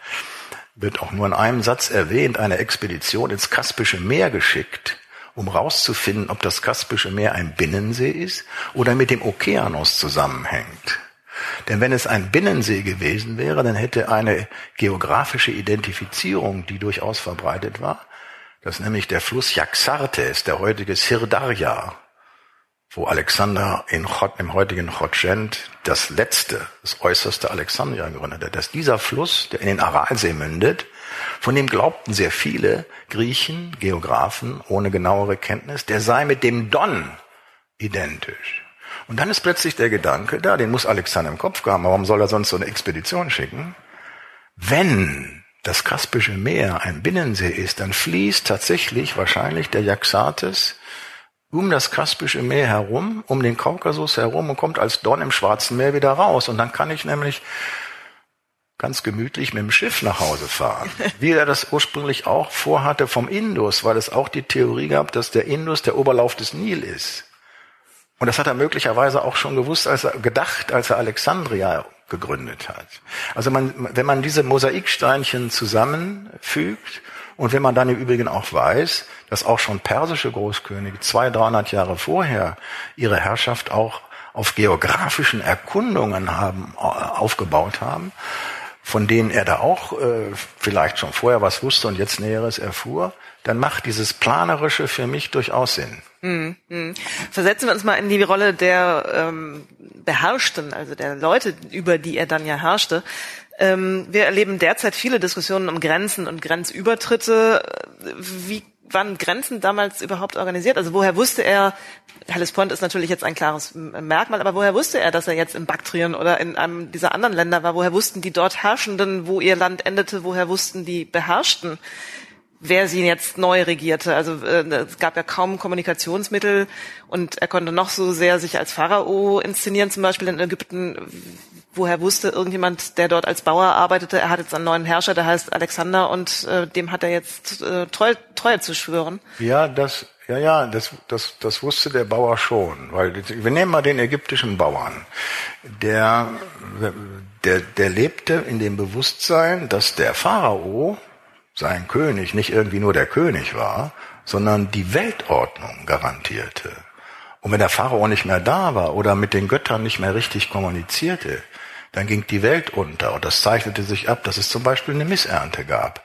wird auch nur in einem Satz erwähnt, eine Expedition ins Kaspische Meer geschickt, um rauszufinden, ob das Kaspische Meer ein Binnensee ist oder mit dem Okeanos zusammenhängt. Denn wenn es ein Binnensee gewesen wäre, dann hätte eine geografische Identifizierung, die durchaus verbreitet war, dass nämlich der Fluss Yaxartes, der heutige Sirdarja, wo Alexander in Chod, im heutigen Chodschent das letzte, das äußerste Alexandria gegründet dass dieser Fluss, der in den Aralsee mündet, von dem glaubten sehr viele Griechen, Geographen ohne genauere Kenntnis, der sei mit dem Don identisch. Und dann ist plötzlich der Gedanke da, den muss Alexander im Kopf haben, warum soll er sonst so eine Expedition schicken? Wenn das Kaspische Meer ein Binnensee ist, dann fließt tatsächlich wahrscheinlich der Jaxartes um das Kaspische Meer herum, um den Kaukasus herum und kommt als Don im Schwarzen Meer wieder raus. Und dann kann ich nämlich ganz gemütlich mit dem Schiff nach Hause fahren. Wie er das ursprünglich auch vorhatte vom Indus, weil es auch die Theorie gab, dass der Indus der Oberlauf des Nil ist. Und das hat er möglicherweise auch schon gewusst, als er gedacht, als er Alexandria gegründet hat. Also man, wenn man diese Mosaiksteinchen zusammenfügt und wenn man dann im Übrigen auch weiß, dass auch schon persische Großkönige zwei, dreihundert Jahre vorher ihre Herrschaft auch auf geografischen Erkundungen haben, äh, aufgebaut haben, von denen er da auch äh, vielleicht schon vorher was wusste und jetzt Näheres erfuhr, dann macht dieses Planerische für mich durchaus Sinn. Mhm. mhm. Versetzen wir uns mal in die Rolle der ähm, Beherrschten, also der Leute, über die er dann ja herrschte. Ähm, wir erleben derzeit viele Diskussionen um Grenzen und Grenzübertritte. Wie waren Grenzen damals überhaupt organisiert? Also woher wusste er, Hellespont ist natürlich jetzt ein klares Merkmal, aber woher wusste er, dass er jetzt in Baktrien oder in einem dieser anderen Länder war? Woher wussten die dort Herrschenden, wo ihr Land endete? Woher wussten die Beherrschten, wer sie jetzt neu regierte? Also äh, es gab ja kaum Kommunikationsmittel und er konnte noch so sehr sich als Pharao inszenieren, zum Beispiel in Ägypten woher wusste irgendjemand, der dort als Bauer arbeitete, er hat jetzt einen neuen Herrscher, der heißt Alexander und äh, dem hat er jetzt äh, Treue, Treue zu schwören. Ja, das, ja, ja, das, das, das wusste der Bauer schon, weil wir nehmen mal den ägyptischen Bauern, der, der, der lebte in dem Bewusstsein, dass der Pharao, sein König, nicht irgendwie nur der König war, sondern die Weltordnung garantierte. Und wenn der Pharao nicht mehr da war oder mit den Göttern nicht mehr richtig kommunizierte, dann ging die Welt unter. Und das zeichnete sich ab, dass es zum Beispiel eine Missernte gab.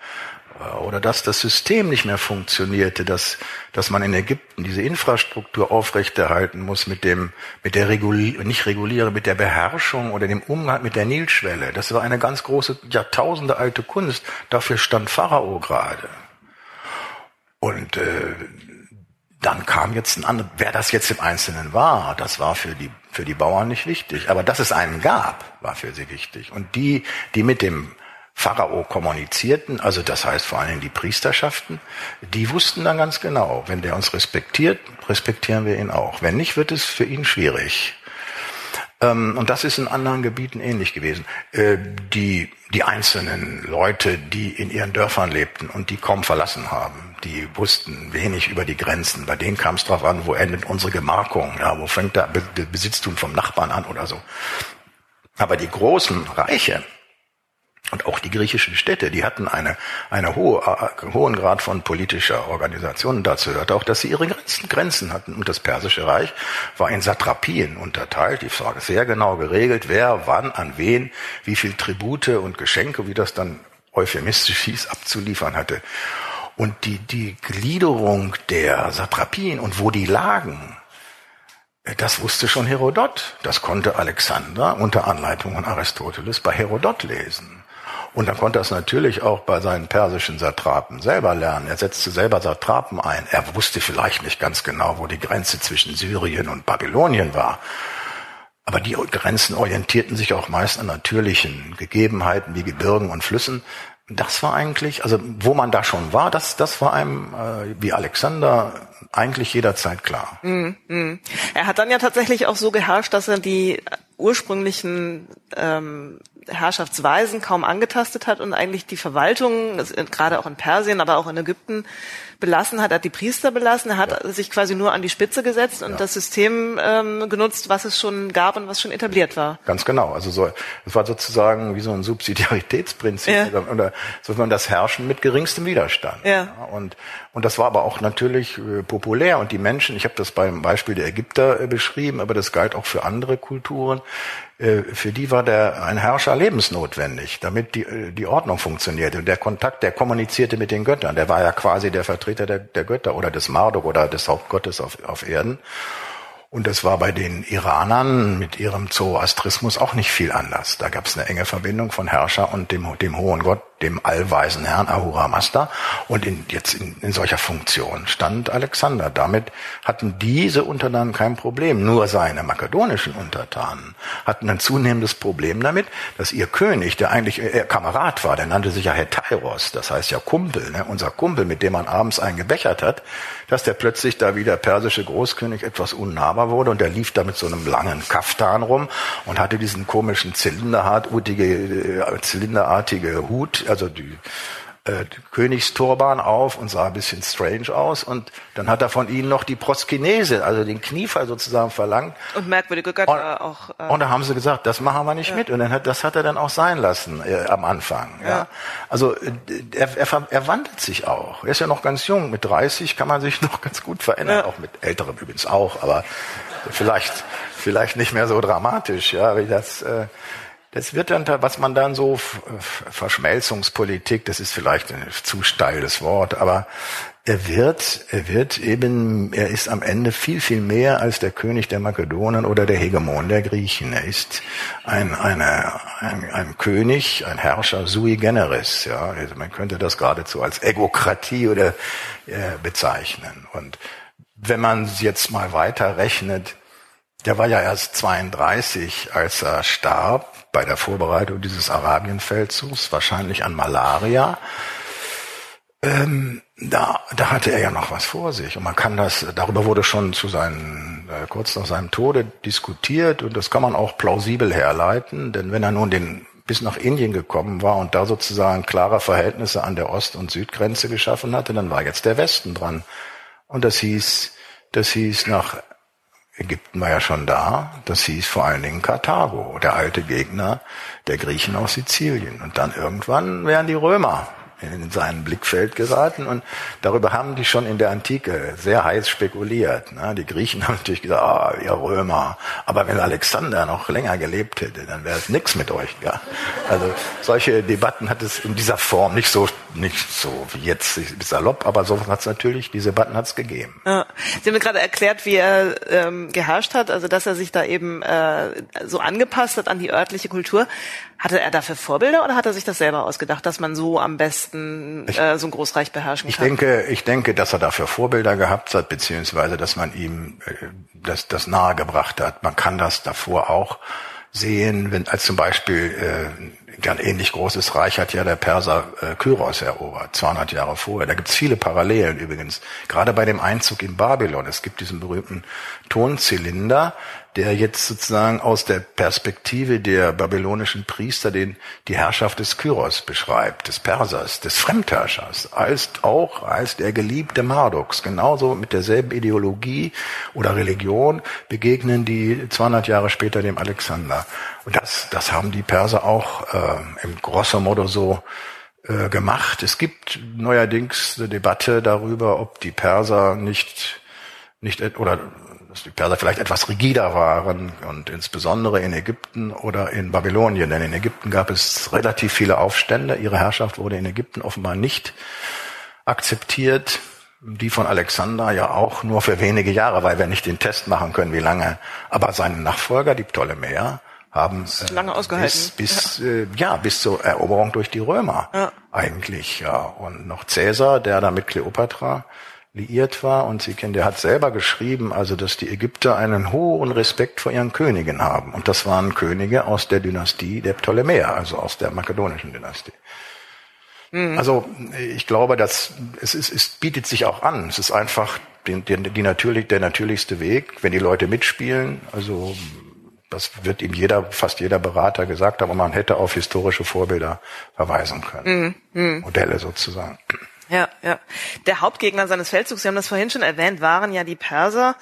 oder dass das System nicht mehr funktionierte, dass, dass man in Ägypten diese Infrastruktur aufrechterhalten muss mit dem, mit der Reguli nicht reguliere, mit der Beherrschung oder dem Umgang mit der Nilschwelle. Das war eine ganz große, Jahrtausende alte Kunst. Dafür stand Pharao gerade. Und äh, dann kam jetzt ein anderer, wer das jetzt im Einzelnen war, das war für die, für die Bauern nicht wichtig. Aber dass es einen gab, war für sie wichtig. Und die, die mit dem Pharao kommunizierten, also das heißt vor allem die Priesterschaften, die wussten dann ganz genau, wenn der uns respektiert, respektieren wir ihn auch. Wenn nicht, wird es für ihn schwierig. Ähm, und das ist in anderen Gebieten ähnlich gewesen. Äh, die, die einzelnen Leute, die in ihren Dörfern lebten und die kaum verlassen haben, die wussten wenig über die Grenzen. Bei denen kam es darauf an, wo endet unsere Gemarkung, ja, wo fängt der Besitztum vom Nachbarn an oder so. Aber die großen Reiche, und auch die griechischen Städte, die hatten eine, eine hohe, äh, hohen Grad von politischer Organisation. Dazu gehört auch, dass sie ihre Grenzen, Grenzen hatten. Und das Persische Reich war in Satrapien unterteilt. Die Frage sehr genau geregelt, wer, wann, an wen, wie viel Tribute und Geschenke, wie das dann euphemistisch hieß, abzuliefern hatte. Und die, die Gliederung der Satrapien und wo die lagen, das wusste schon Herodot. Das konnte Alexander unter Anleitung von Aristoteles bei Herodot lesen. Und dann konnte er es natürlich auch bei seinen persischen Satrapen selber lernen. Er setzte selber Satrapen ein. Er wusste vielleicht nicht ganz genau, wo die Grenze zwischen Syrien und Babylonien war. Aber die Grenzen orientierten sich auch meist an natürlichen Gegebenheiten wie Gebirgen und Flüssen. Das war eigentlich, also wo man da schon war, das, das war einem äh, wie Alexander eigentlich jederzeit klar. Mm, mm. Er hat dann ja tatsächlich auch so geherrscht, dass er die ursprünglichen ähm, Herrschaftsweisen kaum angetastet hat und eigentlich die Verwaltung, gerade auch in Persien, aber auch in Ägypten, belassen hat, hat die Priester belassen, hat ja. sich quasi nur an die Spitze gesetzt und ja. das System ähm, genutzt, was es schon gab und was schon etabliert war. Ganz genau. Also so, es war sozusagen wie so ein Subsidiaritätsprinzip ja. oder, man das Herrschen mit geringstem Widerstand. Ja. Und und das war aber auch natürlich äh, populär und die Menschen, ich habe das beim Beispiel der Ägypter äh, beschrieben, aber das galt auch für andere Kulturen. Äh, für die war der ein Herrscher lebensnotwendig, damit die, äh, die Ordnung funktionierte. Und der Kontakt, der kommunizierte mit den Göttern. Der war ja quasi der Vertreter der, der Götter oder des Marduk oder des Hauptgottes auf, auf Erden. Und das war bei den Iranern mit ihrem Zoroastrismus auch nicht viel anders. Da gab es eine enge Verbindung von Herrscher und dem, dem hohen Gott, dem allweisen Herrn Ahura Mazda. Und in, jetzt in, in solcher Funktion stand Alexander. Damit hatten diese Untertanen kein Problem. Nur seine makedonischen Untertanen hatten ein zunehmendes Problem damit, dass ihr König, der eigentlich äh, Kamerad war, der nannte sich ja Hetairos, das heißt ja Kumpel, ne? unser Kumpel, mit dem man abends eingebechert hat, dass der plötzlich da wie der persische Großkönig etwas unnahbar wurde und der lief da mit so einem langen Kaftan rum und hatte diesen komischen zylinderartige, äh, zylinderartige Hut, also die äh, Königsturban auf und sah ein bisschen strange aus. Und dann hat er von ihnen noch die Proskinese, also den Kniefall sozusagen verlangt. Und merkwürdige Götter und, auch. Äh, und da haben sie gesagt, das machen wir nicht ja. mit. Und dann hat, das hat er dann auch sein lassen äh, am Anfang. Ja. ja. Also äh, er, er, er wandelt sich auch. Er ist ja noch ganz jung. Mit 30 kann man sich noch ganz gut verändern. Ja. Auch mit Älteren übrigens auch. Aber vielleicht, vielleicht nicht mehr so dramatisch, ja, wie das. Äh, das wird dann, was man dann so Verschmelzungspolitik, das ist vielleicht ein zu steiles Wort, aber er wird, er wird eben, er ist am Ende viel, viel mehr als der König der Makedonen oder der Hegemon der Griechen. Er ist ein, eine, ein, ein König, ein Herrscher sui generis, ja. Also man könnte das geradezu als Egokratie oder äh, bezeichnen. Und wenn man jetzt mal weiter rechnet, der war ja erst 32, als er starb bei der Vorbereitung dieses Arabienfeldzugs, wahrscheinlich an Malaria. Ähm, da, da hatte er ja noch was vor sich. Und man kann das, darüber wurde schon zu seinen, äh, kurz nach seinem Tode diskutiert und das kann man auch plausibel herleiten, denn wenn er nun den bis nach Indien gekommen war und da sozusagen klare Verhältnisse an der Ost- und Südgrenze geschaffen hatte, dann war jetzt der Westen dran. Und das hieß, das hieß nach Ägypten war ja schon da. Das hieß vor allen Dingen Karthago, der alte Gegner der Griechen aus Sizilien. Und dann irgendwann wären die Römer in seinen Blickfeld geraten und darüber haben die schon in der Antike sehr heiß spekuliert. Ne? Die Griechen haben natürlich gesagt, ah, ihr Römer, aber wenn Alexander noch länger gelebt hätte, dann wäre es nix mit euch. Ja? Also solche Debatten hat es in dieser Form nicht so nicht so wie jetzt salopp, aber so hat es natürlich, diese Debatten hat es gegeben. Sie haben mir gerade erklärt, wie er ähm, geherrscht hat, also dass er sich da eben äh, so angepasst hat an die örtliche Kultur. Hatte er dafür Vorbilder oder hat er sich das selber ausgedacht, dass man so am besten äh, so ein Großreich beherrschen ich kann? Ich denke, ich denke, dass er dafür Vorbilder gehabt hat, beziehungsweise dass man ihm äh, das, das nahegebracht hat. Man kann das davor auch sehen, wenn als zum Beispiel äh, ein ähnlich großes Reich hat ja der Perser äh, Kyros erobert, 200 Jahre vorher. Da gibt es viele Parallelen übrigens. Gerade bei dem Einzug in Babylon. Es gibt diesen berühmten Tonzylinder, der jetzt sozusagen aus der Perspektive der babylonischen Priester den, die Herrschaft des Kyros beschreibt, des Persers, des Fremdherrschers, als auch als der geliebte Mardoks. Genauso mit derselben Ideologie oder Religion begegnen die 200 Jahre später dem Alexander. Und das, das haben die Perser auch äh, im grosso modo so äh, gemacht. Es gibt neuerdings eine Debatte darüber, ob die Perser nicht nicht oder dass die Perser vielleicht etwas rigider waren und insbesondere in Ägypten oder in Babylonien. Denn in Ägypten gab es relativ viele Aufstände. Ihre Herrschaft wurde in Ägypten offenbar nicht akzeptiert. Die von Alexander ja auch nur für wenige Jahre, weil wir nicht den Test machen können, wie lange. Aber seine Nachfolger, die Ptolemäer, haben äh, lange ausgehalten. bis, bis ja. Äh, ja bis zur Eroberung durch die Römer ja. eigentlich ja und noch Cäsar, der da mit Kleopatra liiert war. Und Sie kennen, der hat selber geschrieben, also dass die Ägypter einen hohen Respekt vor ihren Königen haben. Und das waren Könige aus der Dynastie der Ptolemäer, also aus der makedonischen Dynastie. Mhm. Also ich glaube, dass es, ist, es bietet sich auch an. Es ist einfach die, die, die natürlich, der natürlichste Weg, wenn die Leute mitspielen. Also das wird ihm jeder, fast jeder Berater gesagt haben, man hätte auf historische Vorbilder verweisen können. Mhm. mhm. Modelle sozusagen. Ja, ja. Der Hauptgegner seines Feldzugs, Sie haben das vorhin schon erwähnt, waren ja die Perser.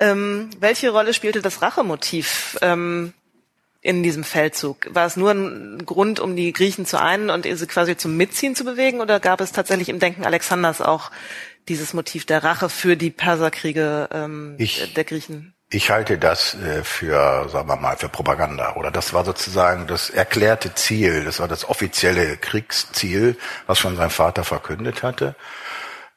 Ähm, welche Rolle spielte das Rachemotiv ähm, in diesem Feldzug? War es nur ein Grund, um die Griechen zu einen und sie quasi zum Mitziehen zu bewegen, oder gab es tatsächlich im Denken Alexanders auch dieses Motiv der Rache für die Perserkriege ähm, ich, der Griechen? Ich halte das äh, für, sagen wir mal, für Propaganda. Oder das war sozusagen das erklärte Ziel, das war das offizielle Kriegsziel, was schon sein Vater verkündet hatte.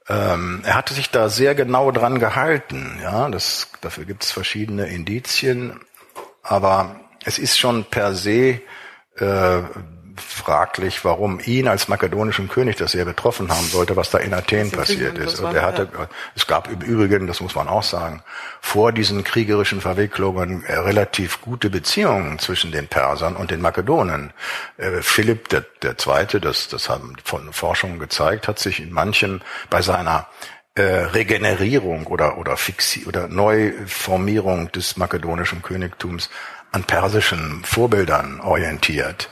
Ähm, er hatte sich da sehr genau dran gehalten. Ja, das, dafür gibt es verschiedene Indizien. Aber es ist schon per se äh, fraglich, warum ihn als makedonischen König das sehr betroffen haben sollte, was da in Athen passiert ist. Und er hatte, es gab im Übrigen, das muss man auch sagen, vor diesen kriegerischen Verwicklungen äh, relativ gute Beziehungen zwischen den Persern und den Makedonen. Äh, Philipp der, der Zweite, das, das haben von Forschungen gezeigt, hat sich in manchem bei seiner äh, Regenerierung oder oder Fixi oder Neuformierung des makedonischen Königtums an persischen Vorbildern orientiert.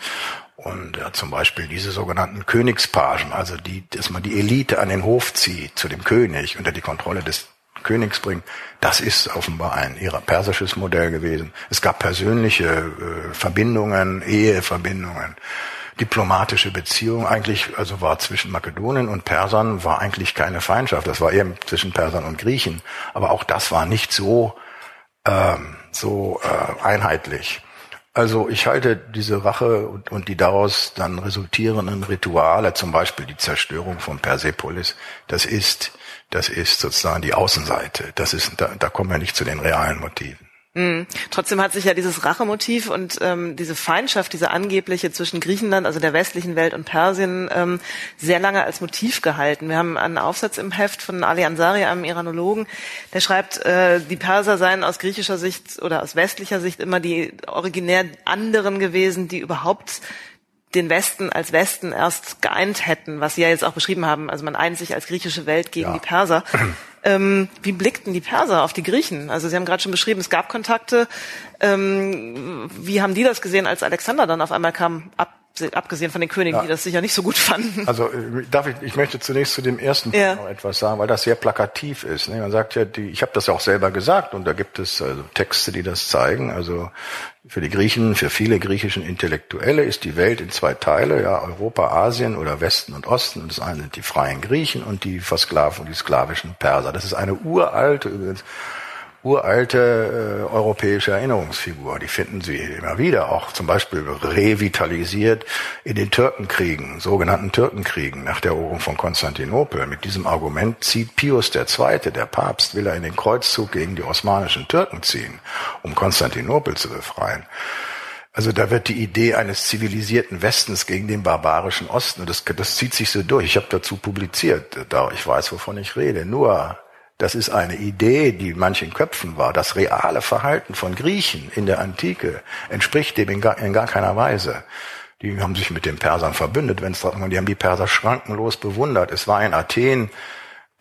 Und ja, zum Beispiel diese sogenannten Königspagen, also die, dass man die Elite an den Hof zieht zu dem König unter die Kontrolle des Königs bringt, das ist offenbar ein ihrer persisches Modell gewesen. Es gab persönliche äh, Verbindungen, Eheverbindungen, diplomatische Beziehungen. Eigentlich, also war zwischen Makedonien und Persern war eigentlich keine Feindschaft. Das war eher zwischen Persern und Griechen. Aber auch das war nicht so ähm, so äh, einheitlich. Also ich halte diese Rache und, und, die daraus dann resultierenden Rituale, zum Beispiel die Zerstörung von Persepolis, das ist, das ist sozusagen die Außenseite. Das ist, da, da kommen wir nicht zu den realen Motiven. Mhm. Trotzdem hat sich ja dieses Rachemotiv und ähm, diese Feindschaft, diese angebliche zwischen Griechenland, also der westlichen Welt und Persien, ähm, sehr lange als Motiv gehalten. Wir haben einen Aufsatz im Heft von Ali Ansari, einem Iranologen, der schreibt, äh, die Perser seien aus griechischer Sicht oder aus westlicher Sicht immer die originär anderen gewesen, die überhaupt den Westen als Westen erst geeint hätten, was Sie ja jetzt auch beschrieben haben. Also man eint sich als griechische Welt gegen ja. die Perser. Ähm, wie blickten die Perser auf die Griechen? Also Sie haben gerade schon beschrieben, es gab Kontakte. Ähm, wie haben die das gesehen, als Alexander dann auf einmal kam? Ab abgesehen von den Königen, ja. die das sicher nicht so gut fanden. Also äh, darf ich, ich möchte zunächst zu dem ersten Punkt ja. noch etwas sagen, weil das sehr plakativ ist. Ne? Man sagt ja, die, ich habe das ja auch selber gesagt und da gibt es also Texte, die das zeigen. Also für die Griechen, für viele griechischen Intellektuelle ist die Welt in zwei Teile, ja, Europa, Asien oder Westen und Osten. Und das eine sind die freien Griechen und die Versklavten, die sklavischen Perser. Das ist eine uralte, übrigens uralte äh, europäische Erinnerungsfigur. Die finden Sie immer wieder, auch zum Beispiel revitalisiert in den Türkenkriegen, sogenannten Türkenkriegen nach der Eroberung von Konstantinopel. Mit diesem Argument zieht Pius II., der Papst, will er in den Kreuzzug gegen die osmanischen Türken ziehen, um Konstantinopel zu befreien. Also da wird die Idee eines zivilisierten Westens gegen den barbarischen Osten, das, das zieht sich so durch. Ich habe dazu publiziert, da ich weiß, wovon ich rede. Nur das ist eine Idee, die in manchen Köpfen war. Das reale Verhalten von Griechen in der Antike entspricht dem in gar, in gar keiner Weise. Die haben sich mit den Persern verbündet, wenn es die haben die Perser schrankenlos bewundert. Es war in Athen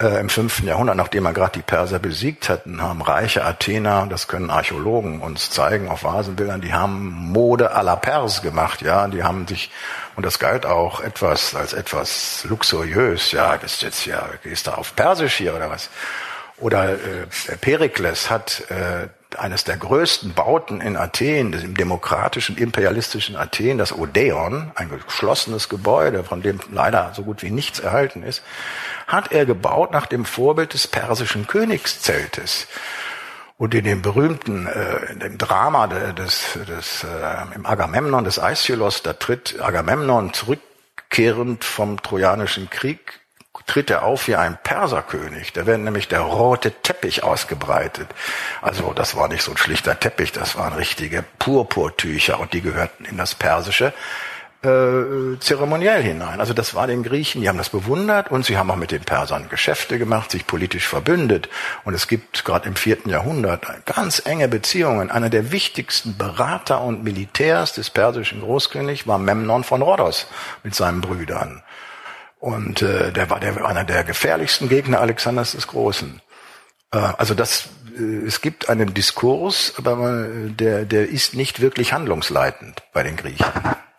äh, im fünften Jahrhundert, nachdem man gerade die Perser besiegt hatten, haben reiche Athener, das können Archäologen uns zeigen auf Vasenbildern, die haben Mode à la Pers gemacht, ja, die haben sich und das galt auch etwas als etwas luxuriös, ja, das ist jetzt ja, gehst du auf Persisch hier oder was? Oder äh, Perikles hat äh, eines der größten Bauten in Athen, im demokratischen, imperialistischen Athen, das Odeon, ein geschlossenes Gebäude, von dem leider so gut wie nichts erhalten ist, hat er gebaut nach dem Vorbild des persischen Königszeltes. Und in dem berühmten, äh, in dem Drama des, des äh, im Agamemnon des Aeschylus, da tritt Agamemnon zurückkehrend vom Trojanischen Krieg tritt er auf wie ein Perserkönig. Da wird nämlich der rote Teppich ausgebreitet. Also das war nicht so ein schlichter Teppich, das waren richtige Purpurtücher und die gehörten in das Persische äh, zeremoniell hinein. Also das war den Griechen, die haben das bewundert und sie haben auch mit den Persern Geschäfte gemacht, sich politisch verbündet. Und es gibt gerade im vierten Jahrhundert ganz enge Beziehungen. Einer der wichtigsten Berater und Militärs des persischen Großkönigs war Memnon von Rhodos mit seinen Brüdern. Und äh, der war der, einer der gefährlichsten Gegner Alexanders des Großen. Äh, also das, äh, es gibt einen Diskurs, aber man, der, der ist nicht wirklich handlungsleitend bei den Griechen.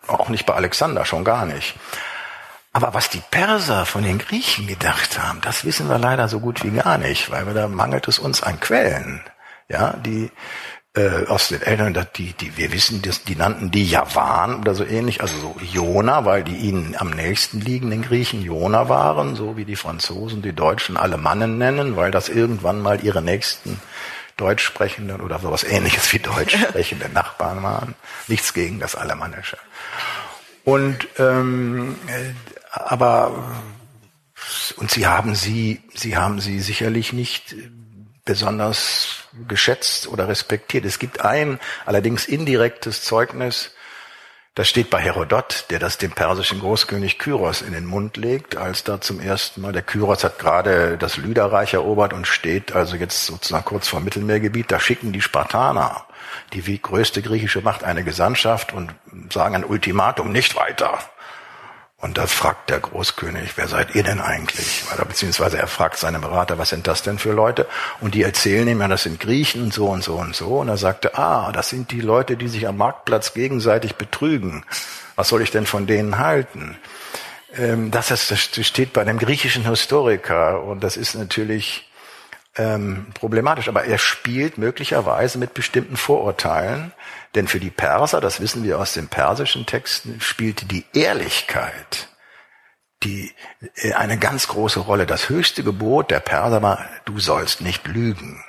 Auch nicht bei Alexander, schon gar nicht. Aber was die Perser von den Griechen gedacht haben, das wissen wir leider so gut wie gar nicht, weil da mangelt es uns an Quellen. Ja, die äh, aus den Eltern, die, die, wir wissen, das, die nannten die Javan oder so ähnlich, also so Jona, weil die ihnen am nächsten liegenden Griechen Jona waren, so wie die Franzosen die Deutschen Alemannen nennen, weil das irgendwann mal ihre nächsten Deutsch sprechenden oder sowas ähnliches wie Deutsch sprechende Nachbarn waren. Nichts gegen das Alemannische. Und ähm, äh, aber und sie haben sie, sie haben sie sicherlich nicht besonders geschätzt oder respektiert. Es gibt ein allerdings indirektes Zeugnis, das steht bei Herodot, der das dem persischen Großkönig Kyros in den Mund legt, als da zum ersten Mal, der Kyros hat gerade das Lyderreich erobert und steht also jetzt sozusagen kurz vor Mittelmeergebiet, da schicken die Spartaner, die größte griechische Macht, eine Gesandtschaft und sagen ein Ultimatum, nicht weiter. Und da fragt der Großkönig, wer seid ihr denn eigentlich? Beziehungsweise er fragt seine Berater, was sind das denn für Leute? Und die erzählen ihm, ja, das sind Griechen und so und so und so. Und er sagte, ah, das sind die Leute, die sich am Marktplatz gegenseitig betrügen. Was soll ich denn von denen halten? Ähm, das, ist, das steht bei einem griechischen Historiker und das ist natürlich ähm, problematisch. Aber er spielt möglicherweise mit bestimmten Vorurteilen, denn für die Perser, das wissen wir aus den persischen Texten, spielte die Ehrlichkeit die äh, eine ganz große Rolle. Das höchste Gebot der Perser war, du sollst nicht lügen.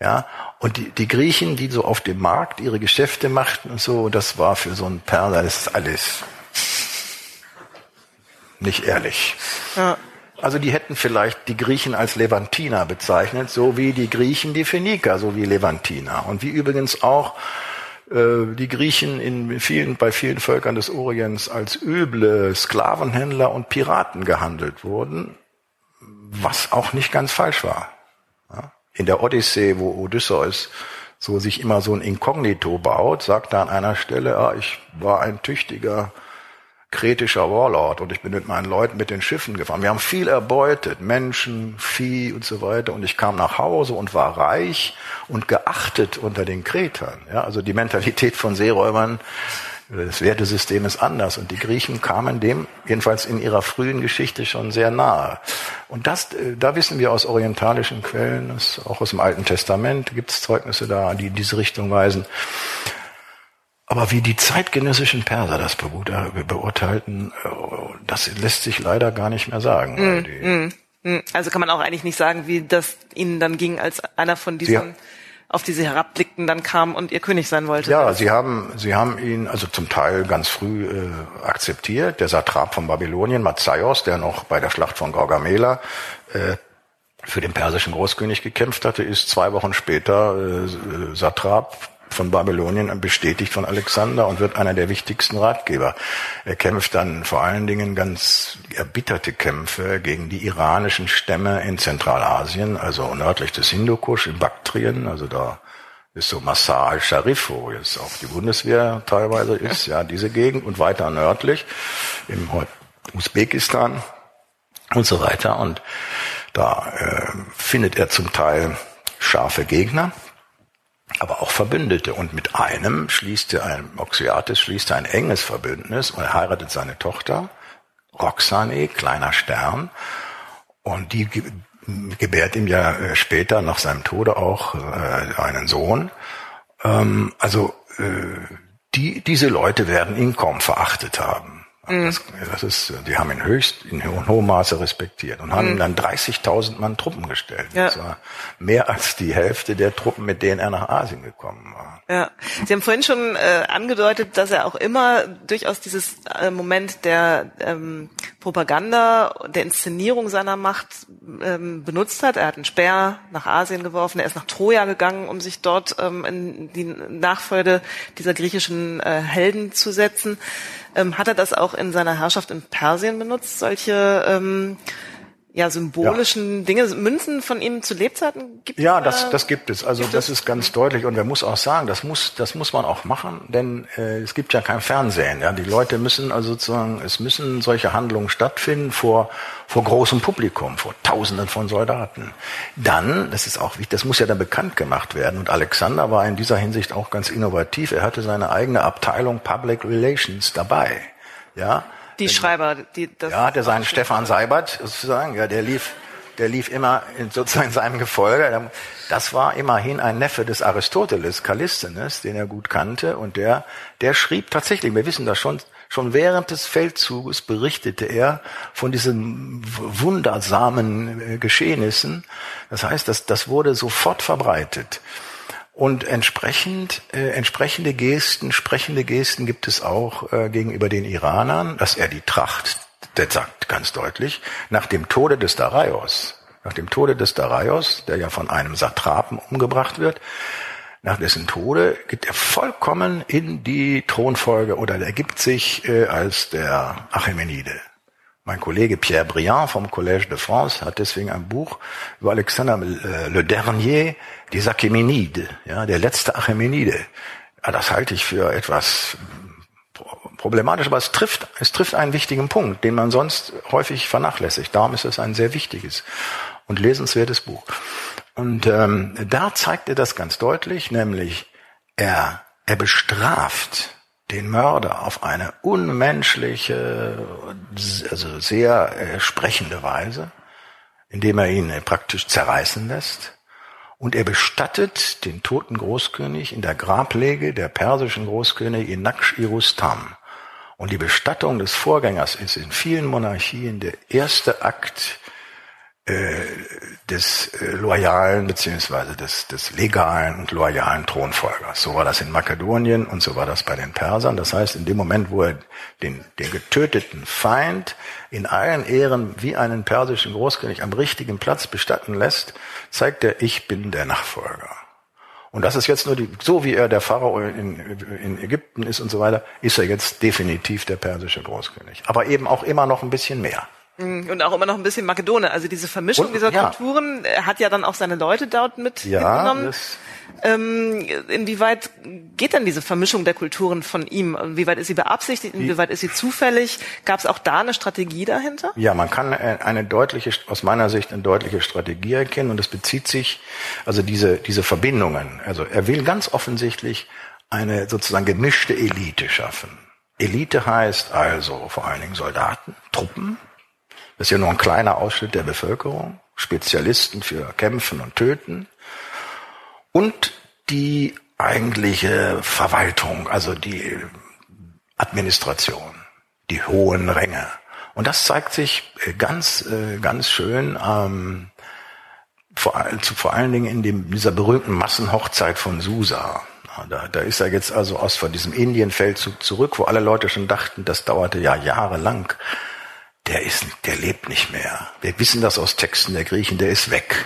Ja, und die, die Griechen, die so auf dem Markt ihre Geschäfte machten und so, das war für so einen Perser, das ist alles nicht ehrlich. Ja. Also die hätten vielleicht die Griechen als Levantiner bezeichnet, so wie die Griechen die Phöniker, so wie Levantiner. Und wie übrigens auch die Griechen in vielen, bei vielen Völkern des Orients als üble Sklavenhändler und Piraten gehandelt wurden, was auch nicht ganz falsch war. In der Odyssee, wo Odysseus so sich immer so ein Inkognito baut, sagt er an einer Stelle, ah, ich war ein tüchtiger kretischer Warlord und ich bin mit meinen Leuten mit den Schiffen gefahren. Wir haben viel erbeutet, Menschen, Vieh und so weiter und ich kam nach Hause und war reich und geachtet unter den Kretern. Ja, also die Mentalität von Seeräubern, Das Wertesystem ist anders und die Griechen kamen dem jedenfalls in ihrer frühen Geschichte schon sehr nahe. Und das, äh, da wissen wir aus orientalischen Quellen, auch aus dem Alten Testament gibt es Zeugnisse da, die in diese Richtung weisen. Aber wie die zeitgenössischen Perser das beurteilten, äh, das lässt sich leider gar nicht mehr sagen. Mm, mm, mm. Also kann man auch eigentlich nicht sagen, wie das ihnen dann ging, als einer von diesen auf die sie herabblickten, dann kam und ihr König sein wollte. Ja, sie haben, sie haben ihn also zum Teil ganz früh äh, akzeptiert. Der Satrap von Babylonien, Mazzaios, der noch bei der Schlacht von Gaugamela äh, für den persischen Großkönig gekämpft hatte, ist zwei Wochen später äh, Satrap von Babylonien bestätigt von Alexander und wird einer der wichtigsten Ratgeber. Er kämpft dann vor allen Dingen ganz erbitterte Kämpfe gegen die iranischen Stämme in Zentralasien, also nördlich des Hindukusch, in Baktrien, also da ist so Massar al-Sharif, wo jetzt auch die Bundeswehr teilweise ist, ja, diese Gegend und weiter nördlich im Usbekistan und so weiter. Und da äh, findet er zum Teil scharfe Gegner aber auch Verbündete. Und mit einem schließt er ein, Oxyates schließt ein enges Verbündnis und er heiratet seine Tochter, Roxane, kleiner Stern, und die gebärt ihm ja äh, später nach seinem Tode auch äh, einen Sohn. Ähm, also äh, die, diese Leute werden ihn kaum verachtet haben. Mhm. Das, das, ist, die haben ihn höchst in hohem Maße respektiert und haben mhm. ihm dann 30.000 Mann Truppen gestellt. Ja. Das war mehr als die Hälfte der Truppen, mit denen er nach Asien gekommen war. Ja, Sie haben vorhin schon äh, angedeutet, dass er auch immer durchaus dieses äh, Moment der ähm, Propaganda, der Inszenierung seiner Macht ähm, benutzt hat. Er hat einen Speer nach Asien geworfen, er ist nach Troja gegangen, um sich dort ähm, in die Nachfolge dieser griechischen äh, Helden zu setzen. Ähm, hat er das auch in seiner Herrschaft in Persien benutzt, solche ähm, ja, symbolischen ja. Dinge, Münzen von ihm zu Lebzeiten gibt Ja, das, das gibt es. Also das ist ganz deutlich und er muss auch sagen, das muss, das muss man auch machen, denn äh, es gibt ja kein Fernsehen. Ja, die Leute müssen also sozusagen, es müssen solche Handlungen stattfinden vor vor großem Publikum, vor Tausenden von Soldaten. Dann, das ist auch wichtig, das muss ja dann bekannt gemacht werden. Und Alexander war in dieser Hinsicht auch ganz innovativ. Er hatte seine eigene Abteilung Public Relations dabei. Ja, die Schreiber, die das. Ja, der seinen Stefan Seibert sozusagen, ja, der lief, der lief immer in, sozusagen in seinem Gefolge. Das war immerhin ein Neffe des Aristoteles, Kallisthenes, den er gut kannte, und der, der schrieb tatsächlich, wir wissen das schon, schon während des Feldzuges berichtete er von diesen wundersamen äh, Geschehnissen. Das heißt, das, das wurde sofort verbreitet. Und entsprechend, äh, entsprechende Gesten, sprechende Gesten gibt es auch äh, gegenüber den Iranern, dass er die Tracht, der sagt ganz deutlich, nach dem Tode des Darius, nach dem Tode des Darius, der ja von einem Satrapen umgebracht wird, nach dessen Tode geht er vollkommen in die Thronfolge oder ergibt sich äh, als der Achämenide. Mein Kollege Pierre Briand vom Collège de France hat deswegen ein Buch über Alexander äh, Le Dernier des Achämenides, ja, der letzte Achämenide. Ja, das halte ich für etwas problematisch, aber es trifft, es trifft einen wichtigen Punkt, den man sonst häufig vernachlässigt. Darum ist es ein sehr wichtiges und lesenswertes Buch. Und ähm, da zeigt er das ganz deutlich, nämlich er, er bestraft den Mörder auf eine unmenschliche, also sehr äh, sprechende Weise, indem er ihn praktisch zerreißen lässt. Und er bestattet den toten Großkönig in der Grablege der persischen Großkönigin Naksh-Irustam. Und die Bestattung des Vorgängers ist in vielen Monarchien der erste Akt äh, des äh, loyalen beziehungsweise des, des legalen und loyalen Thronfolgers. So war das in Makedonien und so war das bei den Persern. Das heißt, in dem Moment, wo er den, den getöteten Feind in allen Ehren wie einen persischen Großkönig am richtigen Platz bestatten lässt, zeigt er, ich bin der Nachfolger. Und das ist jetzt nur die, so wie er der Pharao in, in Ägypten ist und so weiter, ist er jetzt definitiv der persische Großkönig. Aber eben auch immer noch ein bisschen mehr. Mhm. Und auch immer noch ein bisschen Makedone. Also diese Vermischung und, dieser ja. Kulturen er hat ja dann auch seine Leute dort mit ja, Ähm, inwieweit geht dann diese Vermischung der Kulturen von ihm? Inwieweit ist sie beabsichtigt? Inwieweit ist sie zufällig? Gab es auch da eine Strategie dahinter? Ja, man kann eine deutliche, aus meiner Sicht eine deutliche Strategie erkennen und es bezieht sich, also diese, diese Verbindungen. Also er will ganz offensichtlich eine sozusagen gemischte Elite schaffen. Elite heißt also vor allen Dingen Soldaten, Truppen. Das ist ja nur ein kleiner Ausschnitt der Bevölkerung. Spezialisten für Kämpfen und Töten. Und die eigentliche Verwaltung, also die Administration, die hohen Ränge. Und das zeigt sich äh, ganz, äh, ganz schön ähm, vor, vor allen Dingen in dem, dieser berühmten Massenhochzeit von Susa. Da, da ist er jetzt also aus von diesem Indienfeldzug zurück, wo alle Leute schon dachten, das dauerte ja jahrelang. Der ist, der lebt nicht mehr. Wir wissen das aus Texten der Griechen, der ist weg.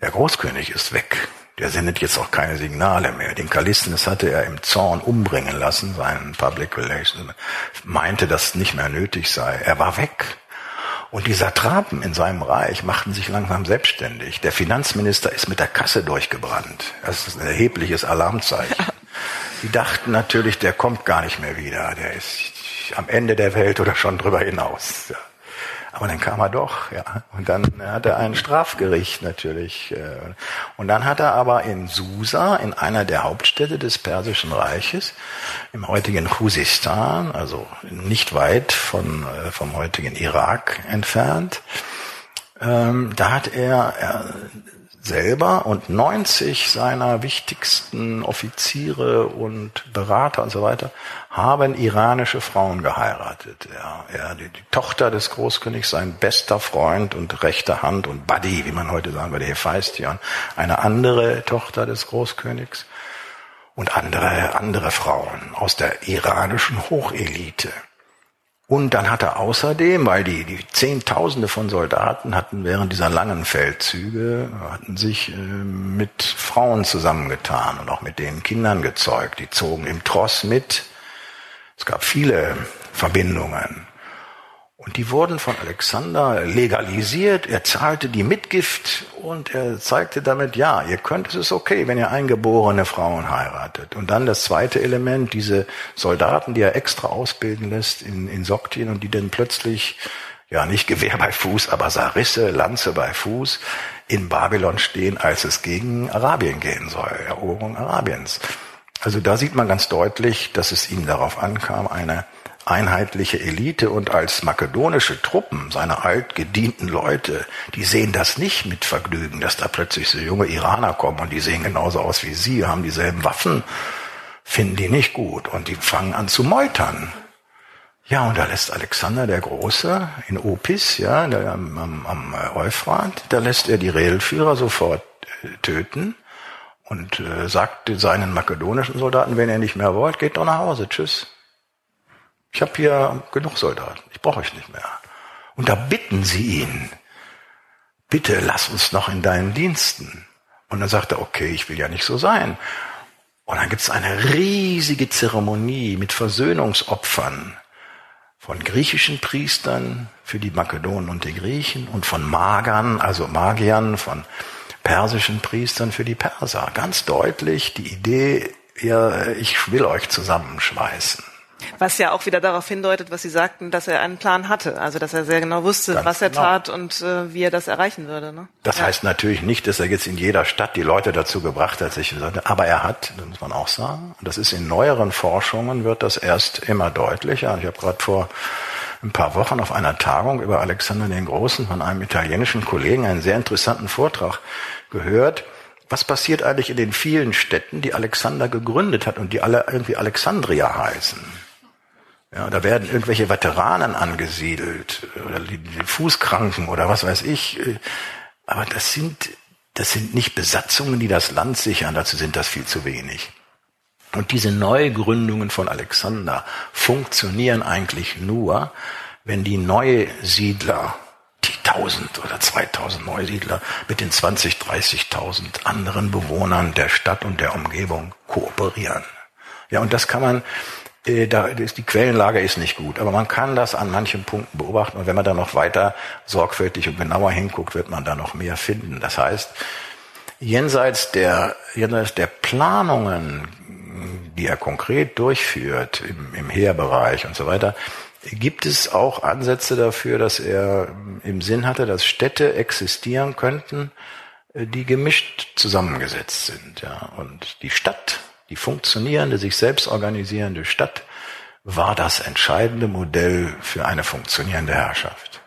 Der Großkönig ist weg. Der sendet jetzt auch keine Signale mehr. Den Kallisthenes hatte er im Zorn umbringen lassen, seinen Public Relations, meinte, dass nicht mehr nötig sei. Er war weg. Und die Satrapen in seinem Reich machten sich langsam selbstständig. Der Finanzminister ist mit der Kasse durchgebrannt. Das ist ein erhebliches Alarmzeichen. Die dachten natürlich, der kommt gar nicht mehr wieder. Der ist am Ende der Welt oder schon drüber hinaus. Ja. Aber dann kam er doch, ja. Und dann hat er ein Strafgericht natürlich. Äh, und dann hat er aber in Susa, in einer der Hauptstädte des Persischen Reiches, im heutigen Khuzistan, also nicht weit von, äh, vom heutigen Irak entfernt, ähm, da hat er selber und 90 seiner wichtigsten Offiziere und Berater und so weiter haben iranische Frauen geheiratet. Ja, ja, die, die Tochter des Großkönigs, sein bester Freund und rechte Hand und Buddy, wie man heute sagen würde, Hephaistion, eine andere Tochter des Großkönigs und andere, andere Frauen aus der iranischen Hochelite. Und dann hat er außerdem, weil die, die Zehntausende von Soldaten hatten während dieser langen Feldzüge, hatten sich äh, mit Frauen zusammengetan und auch mit den Kindern gezeugt. Die zogen im Tross mit. Es gab viele Verbindungen. Und die wurden von Alexander legalisiert. Er zahlte die Mitgift und er zeigte damit, ja, ihr könnt, es ist okay, wenn ihr eingeborene Frauen heiratet. Und dann das zweite Element, diese Soldaten, die er extra ausbilden lässt in, in Soktien und die dann plötzlich, ja, nicht Gewehr bei Fuß, aber Sarisse, Lanze bei Fuß in Babylon stehen, als es gegen Arabien gehen soll, Eroberung Arabiens. Also da sieht man ganz deutlich, dass es ihm darauf ankam, eine einheitliche Elite und als makedonische Truppen, seine altgedienten Leute, die sehen das nicht mit Vergnügen, dass da plötzlich so junge Iraner kommen und die sehen genauso aus wie sie, haben dieselben Waffen, finden die nicht gut und die fangen an zu meutern. Ja, und da lässt Alexander der Große in Opis, ja, am, am, am Euphrat, da lässt er die Redelführer sofort äh, töten und äh, sagt seinen makedonischen Soldaten, wenn ihr nicht mehr wollt, geht doch nach Hause, tschüss. Ich habe hier genug Soldaten, ich brauche euch nicht mehr. Und da bitten sie ihn, bitte lass uns noch in deinen Diensten. Und dann sagt er, okay, ich will ja nicht so sein. Und dann gibt es eine riesige Zeremonie mit Versöhnungsopfern von griechischen Priestern für die Makedonen und die Griechen und von Magern, also Magiern, von persischen Priestern für die Perser. Ganz deutlich die Idee, ja, ich will euch zusammenschweißen. Was ja auch wieder darauf hindeutet, was Sie sagten, dass er einen Plan hatte. Also dass er sehr genau wusste, Ganz was er genau. tat und äh, wie er das erreichen würde. Ne? Das ja. heißt natürlich nicht, dass er jetzt in jeder Stadt die Leute dazu gebracht hat, sich aber er hat, das muss man auch sagen, und das ist in neueren Forschungen wird das erst immer deutlicher. Ich habe gerade vor ein paar Wochen auf einer Tagung über Alexander den Großen von einem italienischen Kollegen einen sehr interessanten Vortrag gehört was passiert eigentlich in den vielen Städten, die Alexander gegründet hat und die alle irgendwie Alexandria heißen? Ja, da werden irgendwelche Veteranen angesiedelt oder die, die Fußkranken oder was weiß ich. Aber das sind, das sind nicht Besatzungen, die das Land sichern. Dazu sind das viel zu wenig. Und diese Neugründungen von Alexander funktionieren eigentlich nur, wenn die Neusiedler, die 1000 oder 2000 Neusiedler mit den 20, 30.000 anderen Bewohnern der Stadt und der Umgebung kooperieren. Ja, und das kann man äh, da ist, die Quellenlage ist nicht gut, aber man kann das an manchen Punkten beobachten und wenn man da noch weiter sorgfältig und genauer hinguckt, wird man da noch mehr finden. Das heißt, jenseits der, jenseits der Planungen, die er konkret durchführt im, im Heerbereich und so weiter, gibt es auch Ansätze dafür, dass er im Sinn hatte, dass Städte existieren könnten, äh, die gemischt zusammengesetzt sind. Ja. Und die Stadt Die funktionierende, sich selbst organisierende Stadt war das entscheidende Modell für eine funktionierende Herrschaft.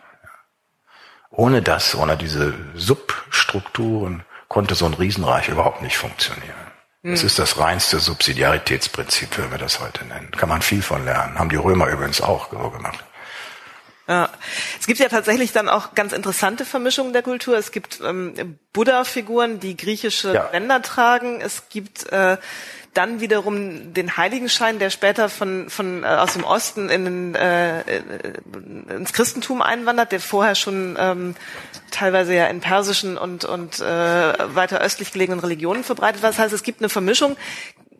Ohne das, ohne diese Substrukturen konnte so ein Riesenreich überhaupt nicht funktionieren. Das hm. ist das reinste Subsidiaritätsprinzip, wenn wir das heute nennen. Kann man viel von lernen. Haben die Römer übrigens auch so gemacht. Ja. Es gibt ja tatsächlich dann auch ganz interessante Vermischungen der Kultur. Es gibt ähm, Buddha-Figuren, die griechische ja. Länder tragen. Es gibt äh, dann wiederum den Heiligenschein, der später von, von äh, aus dem Osten in, äh, ins Christentum einwandert, der vorher schon ähm, teilweise ja in persischen und, und äh, weiter östlich gelegenen Religionen verbreitet war. Das heißt, es gibt eine Vermischung,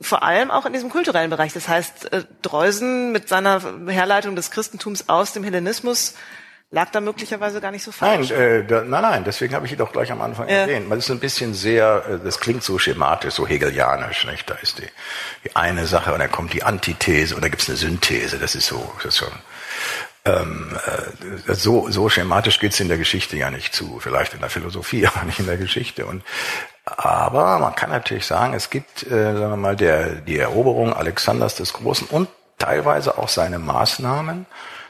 vor allem auch in diesem kulturellen Bereich. Das heißt, äh, Dreusen mit seiner Herleitung des Christentums aus dem Hellenismus lag da möglicherweise gar nicht so falsch. Nein, äh, da, nein, nein, deswegen habe ich doch gleich am Anfang ja. erwähnt. Man ist ein bisschen sehr, äh, das klingt so schematisch, so hegelianisch, nicht? Da ist die, die eine Sache und dann kommt die Antithese und da gibt's eine Synthese. Das ist so, das ist schon. Ähm, äh, so, so schematisch geht's in der Geschichte ja nicht zu. Vielleicht in der Philosophie, aber nicht in der Geschichte. Und aber man kann natürlich sagen, es gibt, äh, sagen wir mal, der, die Eroberung Alexanders des Großen und teilweise auch seine Maßnahmen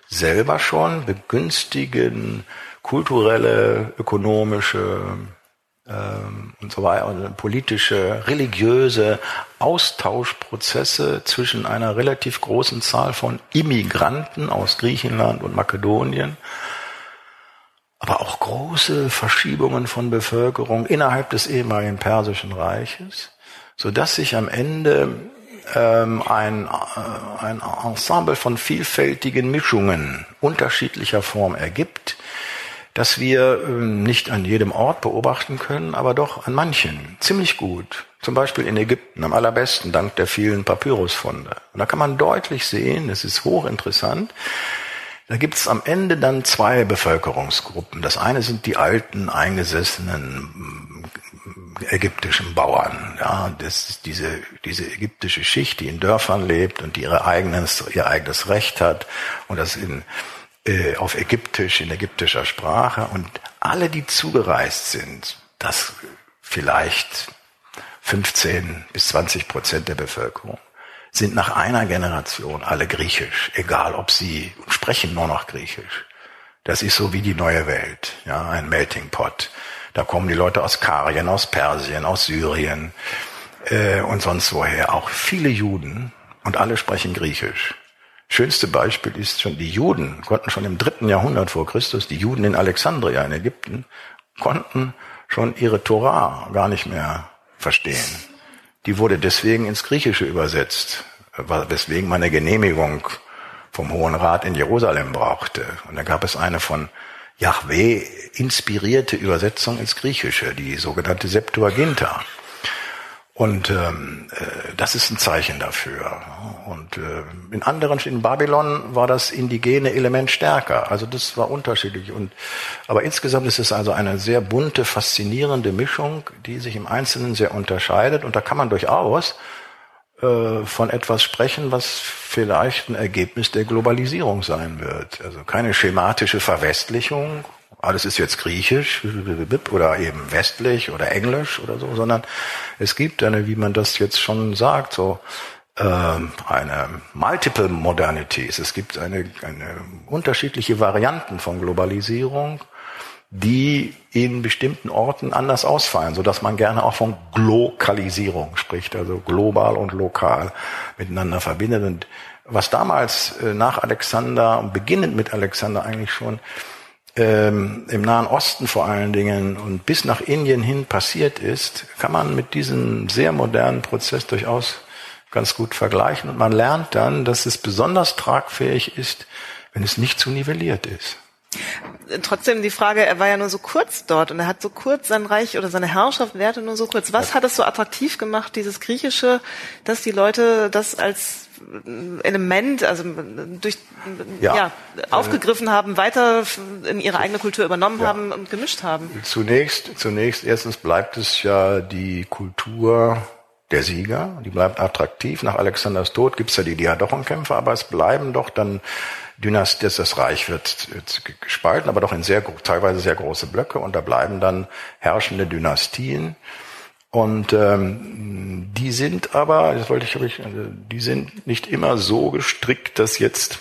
selber schon begünstigen kulturelle, ökonomische ähm, und so weiter, und politische, religiöse Austauschprozesse zwischen einer relativ großen Zahl von Immigranten aus Griechenland und Makedonien aber auch große Verschiebungen von Bevölkerung innerhalb des ehemaligen Persischen Reiches, so dass sich am Ende ähm, ein, äh, ein Ensemble von vielfältigen Mischungen unterschiedlicher Form ergibt, das wir äh, nicht an jedem Ort beobachten können, aber doch an manchen ziemlich gut. Zum Beispiel in Ägypten am allerbesten dank der vielen Papyrusfunde. Und da kann man deutlich sehen, es ist hochinteressant, da gibt es am Ende dann zwei Bevölkerungsgruppen. Das eine sind die alten, eingesessenen ägyptischen Bauern. Ja, das diese, diese ägyptische Schicht, die in Dörfern lebt und die ihre eigenes, ihr eigenes Recht hat und das in, äh, auf Ägyptisch, in ägyptischer Sprache. Und alle, die zugereist sind, das vielleicht 15 bis 20 Prozent der Bevölkerung, sind nach einer Generation alle griechisch, egal ob sie sprechen nur noch griechisch. Das ist so wie die neue Welt, ja, ein Melting Pot. Da kommen die Leute aus Karien, aus Persien, aus Syrien äh, und sonst woher. Auch viele Juden und alle sprechen griechisch. Schönste Beispiel ist schon, die Juden konnten schon im dritten Jahrhundert vor Christus, die Juden in Alexandria in Ägypten, konnten schon ihre Torah gar nicht mehr verstehen die wurde deswegen ins Griechische übersetzt, weswegen man eine Genehmigung vom Hohen Rat in Jerusalem brauchte. Und da gab es eine von Yahweh inspirierte Übersetzung ins Griechische, die sogenannte Septuaginta. Und ähm, äh, das ist ein Zeichen dafür. Und äh, in anderen, in Babylon war das indigene Element stärker. Also das war unterschiedlich. Und aber insgesamt ist es also eine sehr bunte, faszinierende Mischung, die sich im Einzelnen sehr unterscheidet. Und da kann man durchaus äh, von etwas sprechen, was vielleicht ein Ergebnis der Globalisierung sein wird. Also keine schematische Verwestlichung alles ist jetzt griechisch oder eben westlich oder englisch oder so, sondern es gibt eine, wie man das jetzt schon sagt, so äh, eine Multiple Modernities. Es gibt eine, eine unterschiedliche Varianten von Globalisierung, die in bestimmten Orten anders ausfallen, so dass man gerne auch von Glokalisierung spricht, also global und lokal miteinander verbindet. Und was damals äh, nach Alexander, beginnend mit Alexander eigentlich schon ähm, im Nahen Osten vor allen Dingen und bis nach Indien hin passiert ist, kann man mit diesem sehr modernen Prozess durchaus ganz gut vergleichen. Und man lernt dann, dass es besonders tragfähig ist, wenn es nicht zu nivelliert ist. Trotzdem die Frage, er war ja nur so kurz dort und er hat so kurz sein Reich oder seine Herrschaft währte nur so kurz. Was hat es so attraktiv gemacht, dieses Griechische, dass die Leute das als Element, also durch ja, ja aufgegriffen haben, weiter in ihre eigene Kultur übernommen ja. haben und gemischt haben. Zunächst, zunächst erstens bleibt es ja die Kultur der Sieger, die bleibt attraktiv. Nach Alexanders Tod gibt's ja die Diadochenkämpfe, aber es bleiben doch dann Dynastie, das Reich wird gespalten, aber doch in sehr teilweise sehr große Blöcke und da bleiben dann herrschende Dynastien Und ähm, die sind aber, das wollte ich, also, die sind nicht immer so gestrickt, dass jetzt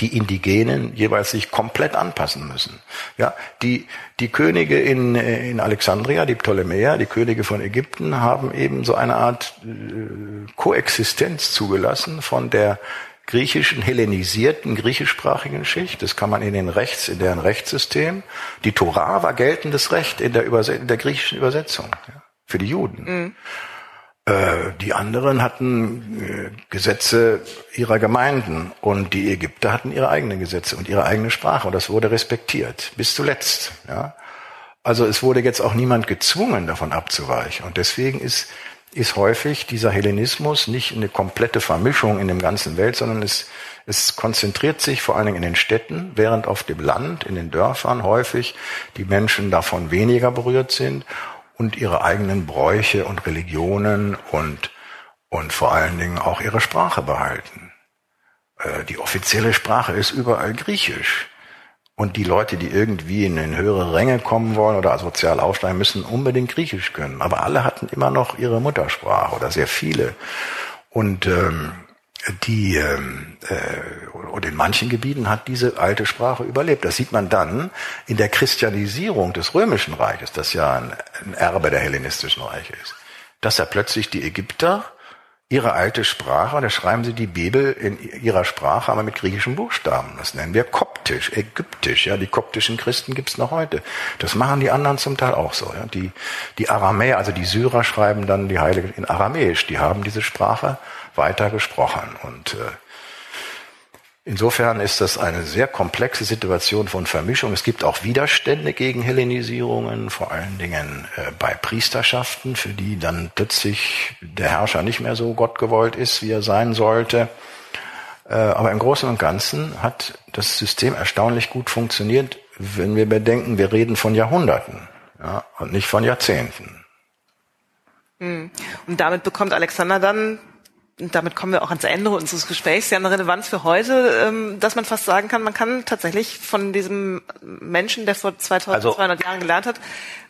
die Indigenen jeweils sich komplett anpassen müssen. Ja, die, die Könige in, in Alexandria, die Ptolemäer, die Könige von Ägypten haben eben so eine Art äh, Koexistenz zugelassen von der griechischen, hellenisierten, griechischsprachigen Schicht. Das kann man in den Rechts, in deren Rechtssystem. Die Torah war geltendes Recht in der, Überse in der griechischen Übersetzung ja, für die Juden. Mhm. Äh, die anderen hatten äh, Gesetze ihrer Gemeinden und die Ägypter hatten ihre eigenen Gesetze und ihre eigene Sprache und das wurde respektiert bis zuletzt. Ja? Also es wurde jetzt auch niemand gezwungen, davon abzuweichen und deswegen ist ist häufig dieser Hellenismus nicht eine komplette Vermischung in dem ganzen Welt, sondern es, es konzentriert sich vor allen Dingen in den Städten, während auf dem Land, in den Dörfern häufig die Menschen davon weniger berührt sind und ihre eigenen Bräuche und Religionen und, und vor allen Dingen auch ihre Sprache behalten. Äh, die offizielle Sprache ist überall Griechisch. Und die Leute, die irgendwie in, höhere Ränge kommen wollen oder sozial aufsteigen, müssen unbedingt Griechisch können. Aber alle hatten immer noch ihre Muttersprache oder sehr viele. Und ähm, die ähm, äh, und in manchen Gebieten hat diese alte Sprache überlebt. Das sieht man dann in der Christianisierung des römischen Reiches, das ja ein, ein Erbe der hellenistischen Reiche ist, dass da plötzlich die Ägypter ihre alte Sprache, da schreiben sie die Bibel in ihrer Sprache, aber mit griechischen Buchstaben. Das nennen wir koptisch, ägyptisch. Ja, die koptischen Christen gibt's noch heute. Das machen die anderen zum Teil auch so. Ja. Die, die Aramäer, also die Syrer schreiben dann die Heilige in Aramäisch. Die haben diese Sprache weiter gesprochen. Und äh, insofern ist das eine sehr komplexe Situation von Vermischung. Es gibt auch Widerstände gegen Hellenisierungen, vor allen Dingen äh, bei Priesterschaften, für die dann plötzlich der Herrscher nicht mehr so gottgewollt ist, wie er sein sollte. Äh, aber im Großen und Ganzen hat das System erstaunlich gut funktioniert, wenn wir bedenken, wir reden von Jahrhunderten ja, und nicht von Jahrzehnten. Hm. Und damit bekommt Alexander dann und damit kommen wir auch ans Ende unseres Gesprächs, ja eine Relevanz für heute, ähm, dass man fast sagen kann, man kann tatsächlich von diesem Menschen, der vor 2200 also, Jahren gelernt hat,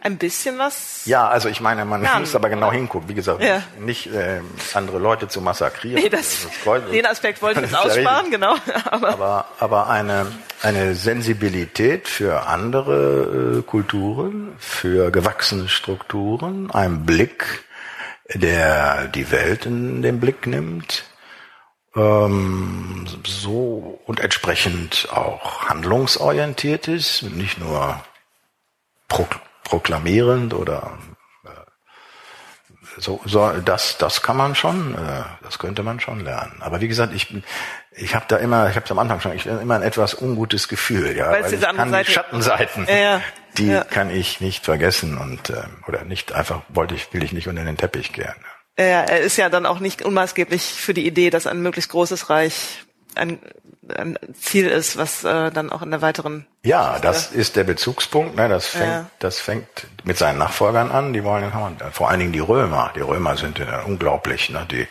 ein bisschen was. Ja, also ich meine, man lernen. muss aber genau hingucken. Wie gesagt, ja. nicht äh, andere Leute zu massakrieren. Nee, das, das den Aspekt wollte ich jetzt aussparen, ja genau. Aber, aber, aber eine, eine Sensibilität für andere äh, Kulturen, für gewachsene Strukturen, ein Blick der die Welt in den Blick nimmt, ähm, so und entsprechend auch handlungsorientiert ist, nicht nur pro, proklamierend oder äh, so, so das das kann man schon, äh, das könnte man schon lernen. Aber wie gesagt, ich ich habe da immer, ich habe es am Anfang schon, ich immer ein etwas ungutes Gefühl, ja, weil, weil ich kann die Schattenseiten. Ja, ja die ja. kann ich nicht vergessen und äh, oder nicht einfach wollte ich will ich nicht unter den Teppich kehren. Ja, er ist ja dann auch nicht unmaßgeblich für die Idee, dass ein möglichst großes Reich ein, ein Ziel ist, was äh, dann auch in der weiteren ja, das ist der Bezugspunkt. Ne, das fängt, ja. das fängt mit seinen Nachfolgern an. Die wollen den haben. Vor allen Dingen die Römer. Die Römer sind äh, unglaublich. Ne, die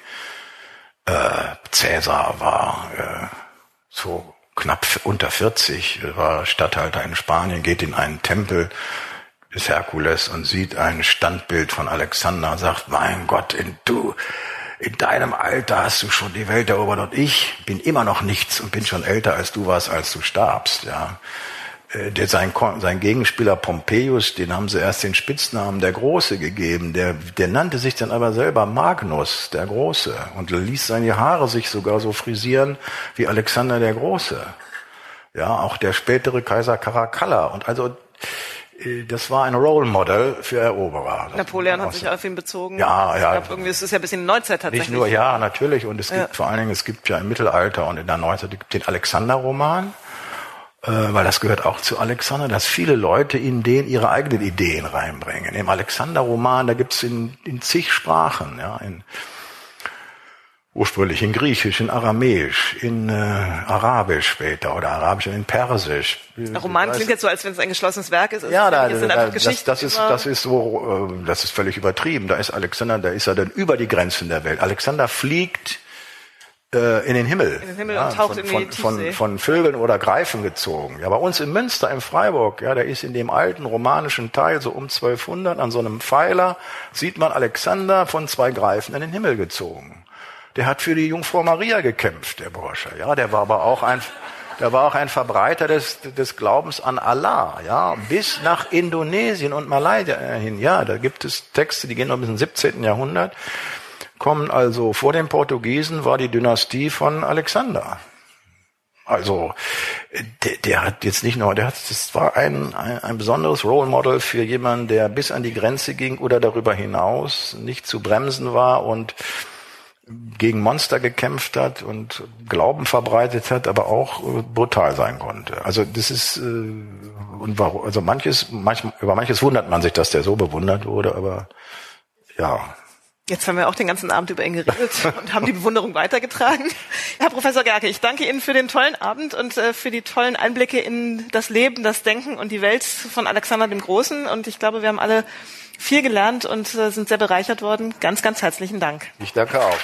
äh, Cäsar war äh, so knapp unter 40, war Statthalter in Spanien, geht in einen Tempel des Herkules und sieht ein Standbild von Alexander, sagt, mein Gott, in du, in deinem Alter hast du schon die Welt erobert und ich bin immer noch nichts und bin schon älter als du warst, als du starbst, ja. Äh, der, sein, sein Gegenspieler Pompeius, den haben sie erst den Spitznamen der Große gegeben. Der, der nannte sich dann aber selber Magnus, der Große, und ließ seine Haare sich sogar so frisieren wie Alexander der Große. Ja, auch der spätere Kaiser Caracalla. Und also, äh, das war ein Role Model für Eroberer. Napoleon hat sich auf ihn bezogen. Ja, ja. Ich irgendwie ist es ja ein bisschen Neuzeit tatsächlich. Nicht nur, ja, natürlich. Und es gibt ja. vor allen Dingen, es gibt ja im Mittelalter und in der Neuzeit den Alexander-Roman weil das gehört auch zu Alexander, dass viele Leute in den ihre eigenen Ideen reinbringen. Im Alexander-Roman, da gibt's in, in zig Sprachen, ja, in, ursprünglich in Griechisch, in Aramäisch, in äh, Arabisch später oder Arabisch und in Persisch. Ein Roman klingt jetzt so, als wenn es ein geschlossenes Werk ist. Ja, da, da, das, das ist das ist so, äh, das ist völlig übertrieben. Da ist Alexander, da ist er dann über die Grenzen der Welt. Alexander fliegt äh, in den Himmel. In den Himmel ja, und taucht von, von, von, von Vögeln oder Greifen gezogen. Ja, bei uns in Münster, in Freiburg, ja, da ist in dem alten romanischen Teil, so um 1200, an so einem Pfeiler, sieht man Alexander von zwei Greifen in den Himmel gezogen. Der hat für die Jungfrau Maria gekämpft, der Bursche. Ja, der war aber auch ein, der war auch ein Verbreiter des, des Glaubens an Allah, ja, bis nach Indonesien und Malaysia hin. Ja, da gibt es Texte, die gehen noch bis ins 17. Jahrhundert kommen also vor den Portugiesen war die Dynastie von Alexander. Also der, der hat jetzt nicht nur, der hat, das war ein, ein, ein besonderes Role Model für jemanden, der bis an die Grenze ging oder darüber hinaus nicht zu bremsen war und gegen Monster gekämpft hat und Glauben verbreitet hat, aber auch äh, brutal sein konnte. Also das ist äh, und warum, also manches, manchmal, über manches wundert man sich, dass der so bewundert wurde, aber ja, Jetzt haben wir auch den ganzen Abend über ihn geredet und haben die Bewunderung weitergetragen. Herr Professor Gerke, ich danke Ihnen für den tollen Abend und äh, für die tollen Einblicke in das Leben, das Denken und die Welt von Alexander dem Großen. Und ich glaube, wir haben alle viel gelernt und äh, sind sehr bereichert worden. Ganz, ganz herzlichen Dank. Ich danke auch.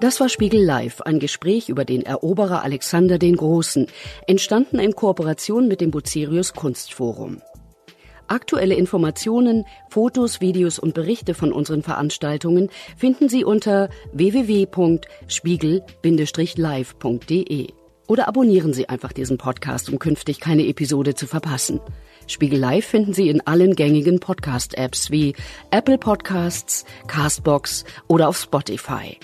Das war Spiegel Live, ein Gespräch über den Eroberer Alexander den Großen, entstanden in Kooperation mit dem Bucerius Kunstforum. Aktuelle Informationen, Fotos, Videos und Berichte von unseren Veranstaltungen finden Sie unter www.spiegel-live.de. Oder abonnieren Sie einfach diesen Podcast, um künftig keine Episode zu verpassen. Spiegel Live finden Sie in allen gängigen Podcast-Apps wie Apple Podcasts, Castbox oder auf Spotify.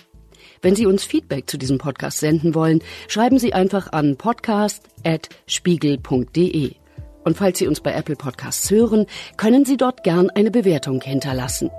Wenn Sie uns Feedback zu diesem Podcast senden wollen, schreiben Sie einfach an podcast.spiegel.de. Und falls Sie uns bei Apple Podcasts hören, können Sie dort gern eine Bewertung hinterlassen.